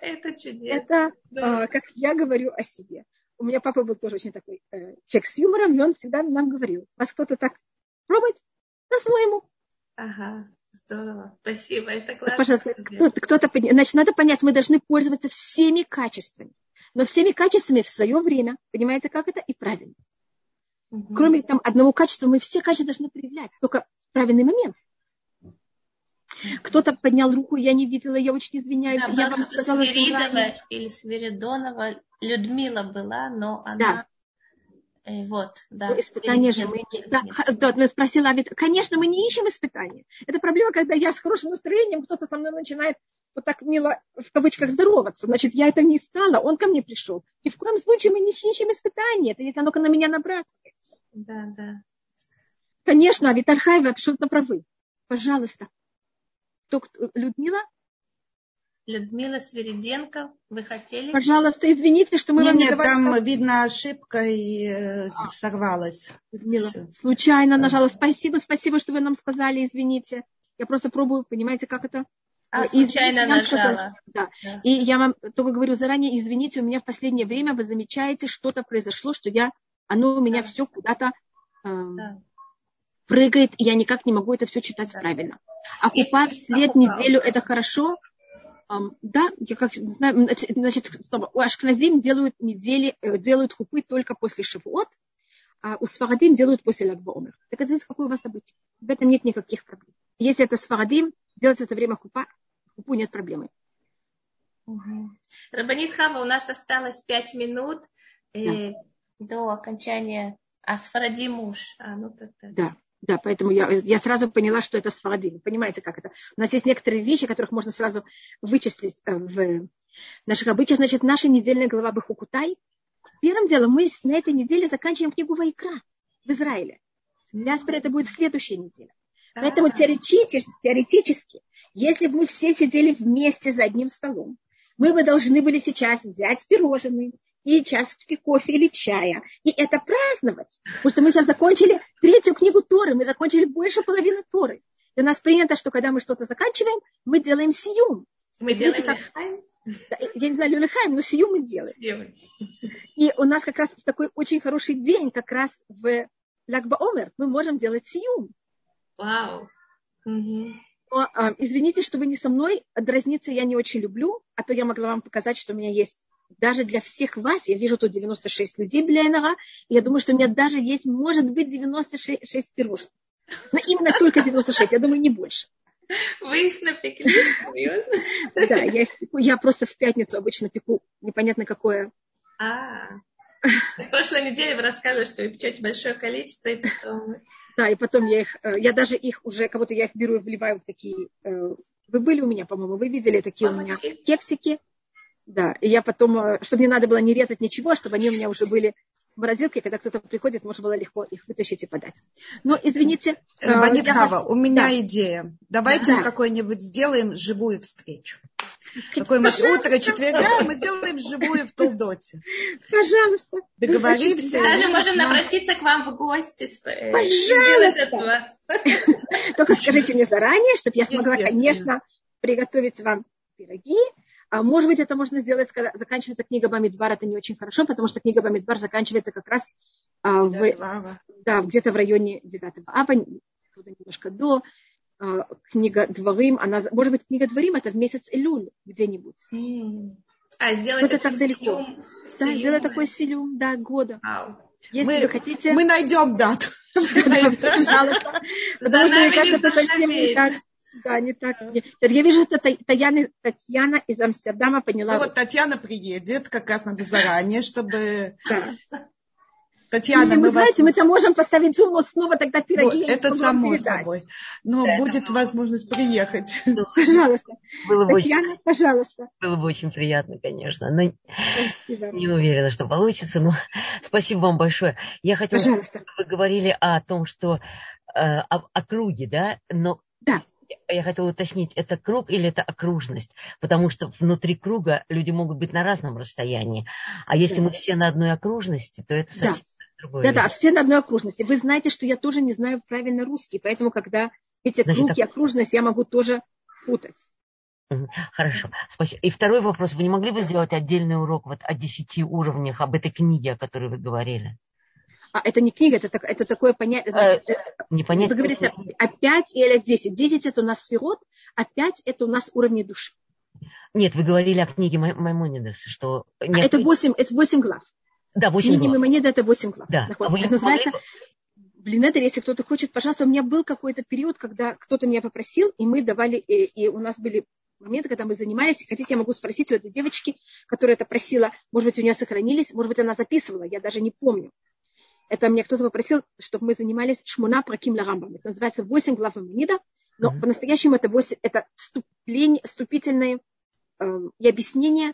Это чудесно. Это, а, как я говорю о себе. У меня папа был тоже очень такой э, человек с юмором, и он всегда нам говорил, вас кто-то так пробует по-своему. Ага, здорово. Спасибо, это классно. Пожалуйста, кто-то, кто-то, значит, надо понять, мы должны пользоваться всеми качествами. Но всеми качествами в свое время, понимаете, как это? И правильно. Угу. Кроме там одного качества, мы все качества должны проявлять, только в правильный момент. Кто-то поднял руку, я не видела, я очень извиняюсь. Да, я вам сказала, Свиридова или Свиридонова Людмила была, но она... Да. Э, вот, да. Ну, испытания же мы не... Да, да, я спросила, а ведь, конечно, мы не ищем испытания. Это проблема, когда я с хорошим настроением, кто-то со мной начинает вот так мило, в кавычках, здороваться. Значит, я это не искала, он ко мне пришел. Ни в коем случае мы не ищем испытания. Это если оно на меня набрасывается. Да, да. Конечно, Витальхай, вы абсолютно правы. Пожалуйста. Кто, Людмила? Людмила Свириденко, вы хотели? Пожалуйста, извините, что мы нет, вам не Нет, давали... там, видно, ошибка и э, а. сорвалась. Людмила, Все. случайно да. нажала. Спасибо, спасибо, что вы нам сказали, извините. Я просто пробую, понимаете, как это? А, случайно нажала. Сказала, да. да. И я вам только говорю заранее, извините, у меня в последнее время вы замечаете, что-то произошло, что я, оно у меня да. все куда-то э, да. прыгает, и я никак не могу это все читать да. правильно. А купа вслед неделю это хорошо. Um, да, я как знаю, значит, у Ашкназим делают недели, э, делают хупы только после Шивот, а у Сфарадим делают после Лагбаумер. Так это какое у вас событие? В этом нет никаких проблем. Если это Сфарадим, делать это время хупа, хупу нет проблемы. Угу. Рабанит Хава, у нас осталось пять минут э, до окончания а Сфаради муж. А, ну, так, так. Да, да, поэтому я, я сразу поняла, что это Сфаради. Вы понимаете, как это? У нас есть некоторые вещи, которых можно сразу вычислить э, в наших обычаях. Значит, наша недельная глава Бахукутай. Первым делом мы на этой неделе заканчиваем книгу Вайкра в Израиле. Диаспора это будет следующая неделя. Поэтому теоретически, теоретически, если бы мы все сидели вместе за одним столом, мы бы должны были сейчас взять пирожные, и чашечки кофе или чая. И это праздновать. Потому что мы сейчас закончили третью книгу Торы, мы закончили больше половины Торы. И у нас принято, что когда мы что-то заканчиваем, мы делаем сиюм. Мы Видите, делаем как... Я не знаю, люлихайм, но сию мы делаем. И у нас как раз такой очень хороший день, как раз в Лакба Омер, мы можем делать сиюм. Вау. Угу. Но, а, извините, что вы не со мной. Дразниться я не очень люблю, а то я могла вам показать, что у меня есть даже для всех вас, я вижу тут 96 людей Бляйнова, и я думаю, что у меня даже есть, может быть, 96 пирожных. Но именно только 96, я думаю, не больше. [LAUGHS] Вы их напекли, серьезно? Да, я, их пеку, я просто в пятницу обычно пеку непонятно какое. А, в прошлой неделе вы рассказывали, что вы печете большое количество, и потом... Да, и потом я их, э, я даже их уже, кого-то я их беру и вливаю в такие... Э, вы были у меня, по-моему, вы видели такие Мамочки. у меня кексики. Да, и я потом, э, чтобы не надо было не резать ничего, чтобы они у меня уже были морозилке, когда кто-то приходит, можно было легко их вытащить и подать. Но, извините. Рабанит э, Хава, вас... у меня да. идея. Давайте да. мы какой-нибудь сделаем живую встречу. Какое-нибудь утро четверга мы сделаем живую в Толдоте. Пожалуйста. Договоримся. Даже можем напроситься к вам в гости. Э, Пожалуйста. Только скажите мне заранее, чтобы я смогла, конечно, приготовить вам пироги, а может быть, это можно сделать, когда заканчивается книга Бамидбар, это не очень хорошо, потому что книга Бамидбар заканчивается как раз а, в, да, где-то в районе 9 ава, немножко до. А, книга Дворим, она, может быть, книга Дворим это в месяц Илюль где-нибудь. А сделать это так далеко. Силюм, да, сделать такой силюм, да, года. Ау. Если мы, вы хотите... Мы найдем дату. [LAUGHS] Пожалуйста. Потому что, мне кажется, это совсем не так. Да, не так. Я вижу, что Татьяна, Татьяна из Амстердама поняла. Ну вот Татьяна приедет, как раз надо заранее, чтобы... Да. Татьяна, мы, мы вас... знаете, мы-то можем поставить зум, но снова тогда пироги. Вот, это само собой. Но да, будет возможность приехать. Ну, пожалуйста. Было бы Татьяна, очень... пожалуйста. Было бы очень приятно, конечно. Но спасибо. Не уверена, что получится, но спасибо вам большое. Я хотела, пожалуйста. вы говорили о том, что э, о, о круге, да, но да я хотела уточнить, это круг или это окружность? Потому что внутри круга люди могут быть на разном расстоянии. А если мы все на одной окружности, то это совсем да. другое. Да, да, все на одной окружности. Вы знаете, что я тоже не знаю правильно русский, поэтому когда эти Значит, круг и окружность, я могу тоже путать. Хорошо, спасибо. И второй вопрос. Вы не могли бы сделать отдельный урок вот о десяти уровнях, об этой книге, о которой вы говорили? А это не книга, это, это такое понятие. Значит, э, не понятие. Вы говорите о 5 или о 10. 10 это у нас сферот, а 5 это у нас уровни души. Нет, вы говорили о книге Маймонидеса, что... Нет, это 8, это 8 глав. Да, 8 Книги глав. Маймонида это 8 глав. Да. А это называется... Блин, это если кто-то хочет, пожалуйста, у меня был какой-то период, когда кто-то меня попросил, и мы давали, и, и у нас были моменты, когда мы занимались. Хотите, я могу спросить у этой девочки, которая это просила, может быть, у нее сохранились, может быть, она записывала, я даже не помню. Это мне кто-то попросил, чтобы мы занимались шмуна праким ламбам. Это называется восемь глав Мамонида, но mm-hmm. по-настоящему это, 8, это вступление, вступительное э, и объяснение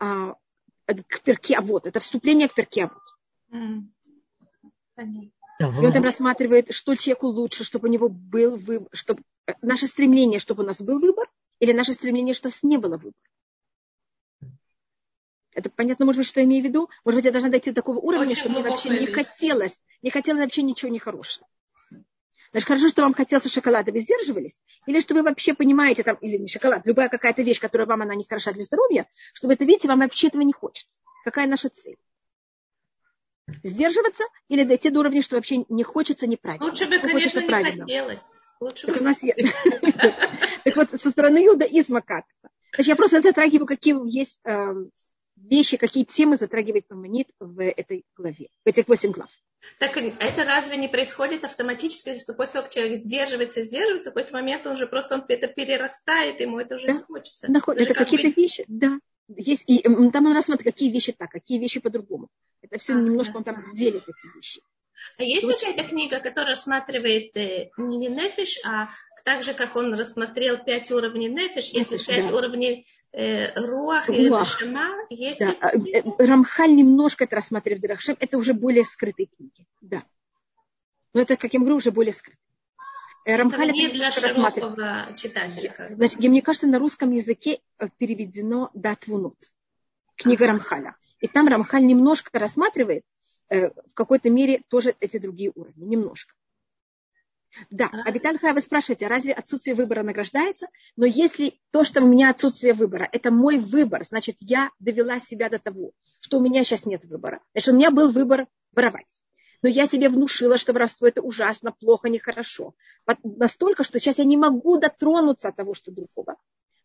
э, к перке вот. Это вступление к перке вот. Mm-hmm. И он там рассматривает, что человеку лучше, чтобы у него был выбор, чтобы наше стремление, чтобы у нас был выбор, или наше стремление, чтобы у нас не было выбора. Это понятно, может быть, что я имею в виду? Может быть, я должна дойти до такого уровня, Очень что мне вообще не хотелось, не хотелось вообще ничего нехорошего. Значит, хорошо, что вам хотелось шоколада, вы сдерживались? Или что вы вообще понимаете, там, или не шоколад, любая какая-то вещь, которая вам она не хороша для здоровья, чтобы это, видите, вам вообще этого не хочется. Какая наша цель? Сдерживаться или дойти до уровня, что вообще не хочется неправильно? Лучше бы, конечно, не хотелось. Лучше бы. [LAUGHS] Так вот, со стороны иудаизма как-то. Значит, я просто затрагиваю, какие есть эм, вещи, какие темы затрагивает Мамонит в этой главе, в этих восемь глав. Так это разве не происходит автоматически, что после того, как человек сдерживается, сдерживается, в какой-то момент он уже просто он это перерастает, ему это уже да. не хочется. Наход... Это, это какие-то бы... вещи, да. Есть, и там он рассматривает, какие вещи так, какие вещи по-другому. Это все а, немножко он там делит эти вещи. А есть какая-то книга, которая рассматривает э, не, не нефиш, а так же, как он рассмотрел пять уровней нефиш, если пять да. уровней э, руах, руах или дашама, есть... Да. А, э, Рамхаль немножко это рассматривает Дирахшем, это уже более скрытые книги, да. Но это, как я говорю, уже более скрытые. Э, Рамхаль это не для широкого читателя. Значит, мне кажется, на русском языке э, переведено Датвунут, книга. Рамхаля. И там Рамхаль немножко рассматривает в какой-то мере тоже эти другие уровни, немножко. Да, а Виталий вы спрашиваете, разве отсутствие выбора награждается? Но если то, что у меня отсутствие выбора, это мой выбор, значит, я довела себя до того, что у меня сейчас нет выбора. Значит, у меня был выбор воровать. Но я себе внушила, что воровство это ужасно, плохо, нехорошо. Настолько, что сейчас я не могу дотронуться от того, что другого.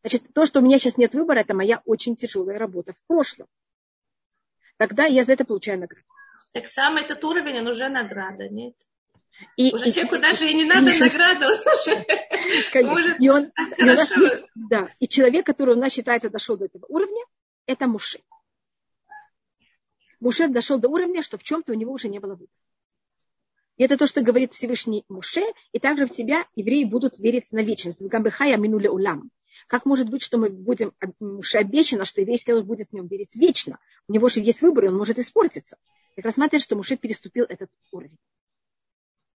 Значит, то, что у меня сейчас нет выбора, это моя очень тяжелая работа в прошлом. Тогда я за это получаю награду. Так сам этот уровень, он уже награда, нет? И, уже и, человеку и, даже и не надо и, награду. [LAUGHS] [LAUGHS] Конечно. И он, [LAUGHS] и есть, да, и человек, который у нас считается дошел до этого уровня, это Муше. Муше дошел до уровня, что в чем-то у него уже не было выбора. И это то, что говорит Всевышний Муше, и также в тебя евреи будут верить на вечность. Гамбехая минули улам. Как может быть, что мы будем, Муше обещано, что еврейский народ будет в нем верить вечно? У него же есть выбор, и он может испортиться. Так рассматривает, что Муше переступил этот уровень.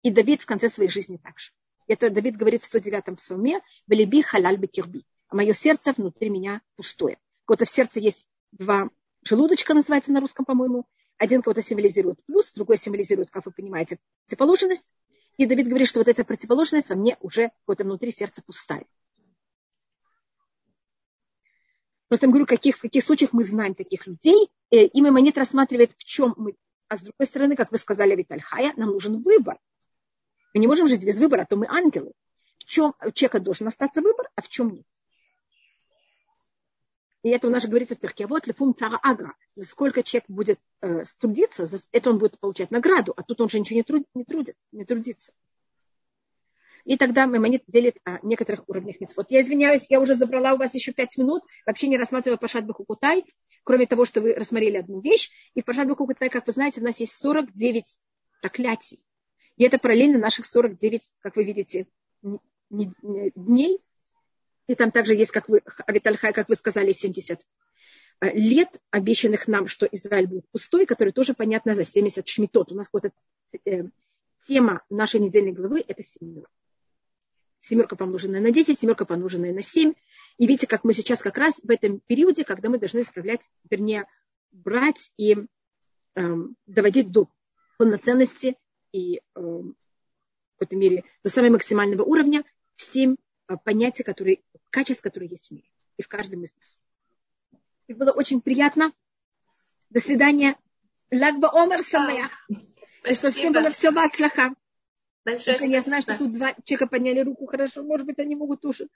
И Давид в конце своей жизни также. Это Давид говорит в 109-м псалме «Велиби халяль бекирби». А мое сердце внутри меня пустое. Кого-то в сердце есть два желудочка, называется на русском, по-моему. Один кого-то символизирует плюс, другой символизирует, как вы понимаете, противоположность. И Давид говорит, что вот эта противоположность во мне уже кого-то внутри сердца пустая. Просто я говорю, каких, в каких случаях мы знаем таких людей. Э, и Маймонит рассматривает, в чем мы. А с другой стороны, как вы сказали, Витальхая, нам нужен выбор. Мы не можем жить без выбора, а то мы ангелы. В чем у человека должен остаться выбор, а в чем нет. И это у нас же говорится в перке. Вот лифум цара агра. За сколько человек будет э, трудиться, за это он будет получать награду, а тут он же ничего не, труд, не, трудит, не трудится. И тогда Маймонит делит о некоторых уровнях Вот Я извиняюсь, я уже забрала у вас еще пять минут, вообще не рассматривала Пашат Бахукутай, кроме того, что вы рассмотрели одну вещь. И в Пашат Бахукутай, как вы знаете, у нас есть 49 проклятий. И это параллельно наших 49, как вы видите, дней. И там также есть, как вы, Авитальхай, как вы сказали, 70 э, лет, обещанных нам, что Израиль будет пустой, который тоже понятно за 70 шмитот. У нас вот эта э, тема нашей недельной главы – это семерка. Семерка помноженная на 10, семерка помноженная на 7. И видите, как мы сейчас как раз в этом периоде, когда мы должны исправлять, вернее, брать и э, доводить до полноценности и э, в какой-то мере до самого максимального уровня всем э, понятия, которые, качеств, которые есть в мире и в каждом из нас. И было очень приятно. До свидания. Лагба Омар Самаях. Что всем было все бацлаха. Большое Только я знаю, что тут два человека подняли руку хорошо. Может быть, они могут тоже.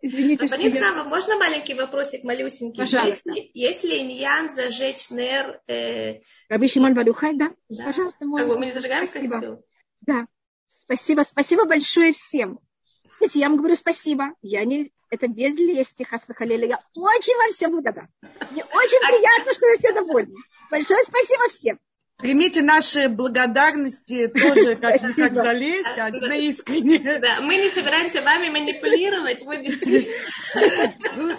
Извините, что я... можно маленький вопросик, малюсенький? Пожалуйста. Если, если иньян зажечь нер... Э... Раби Шимон Валюхай, да? да? Пожалуйста, можно. Бы мы не зажигаем спасибо. Да. Спасибо, спасибо большое всем. Знаете, я вам говорю спасибо. Я не... Это без лести, Хасвахалеля. Я очень вам всем благодарна. Мне очень приятно, что вы все довольны. Большое спасибо всем. Примите наши благодарности тоже, как, как за лесть, а за искренне. Да, мы не собираемся вами манипулировать. Мы действительно...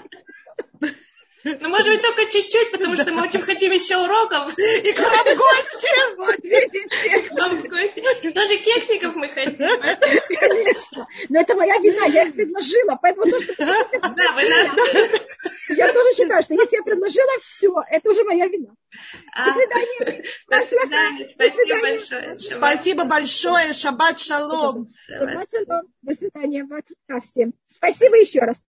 Ну, может быть, только чуть-чуть, потому что мы очень хотим еще уроков. И к вам гости. Вот видите. К вам гости. Даже кексиков мы хотим. Конечно. Но это моя вина, я их предложила. Поэтому то, что Да, вы надо. Я тоже считаю, что если я предложила все, это уже моя вина. До а, свидания. До свидания. Спасибо большое. Спасибо большое. Шаббат шалом. Шаббат шалом. До свидания. Всем. Спасибо еще раз.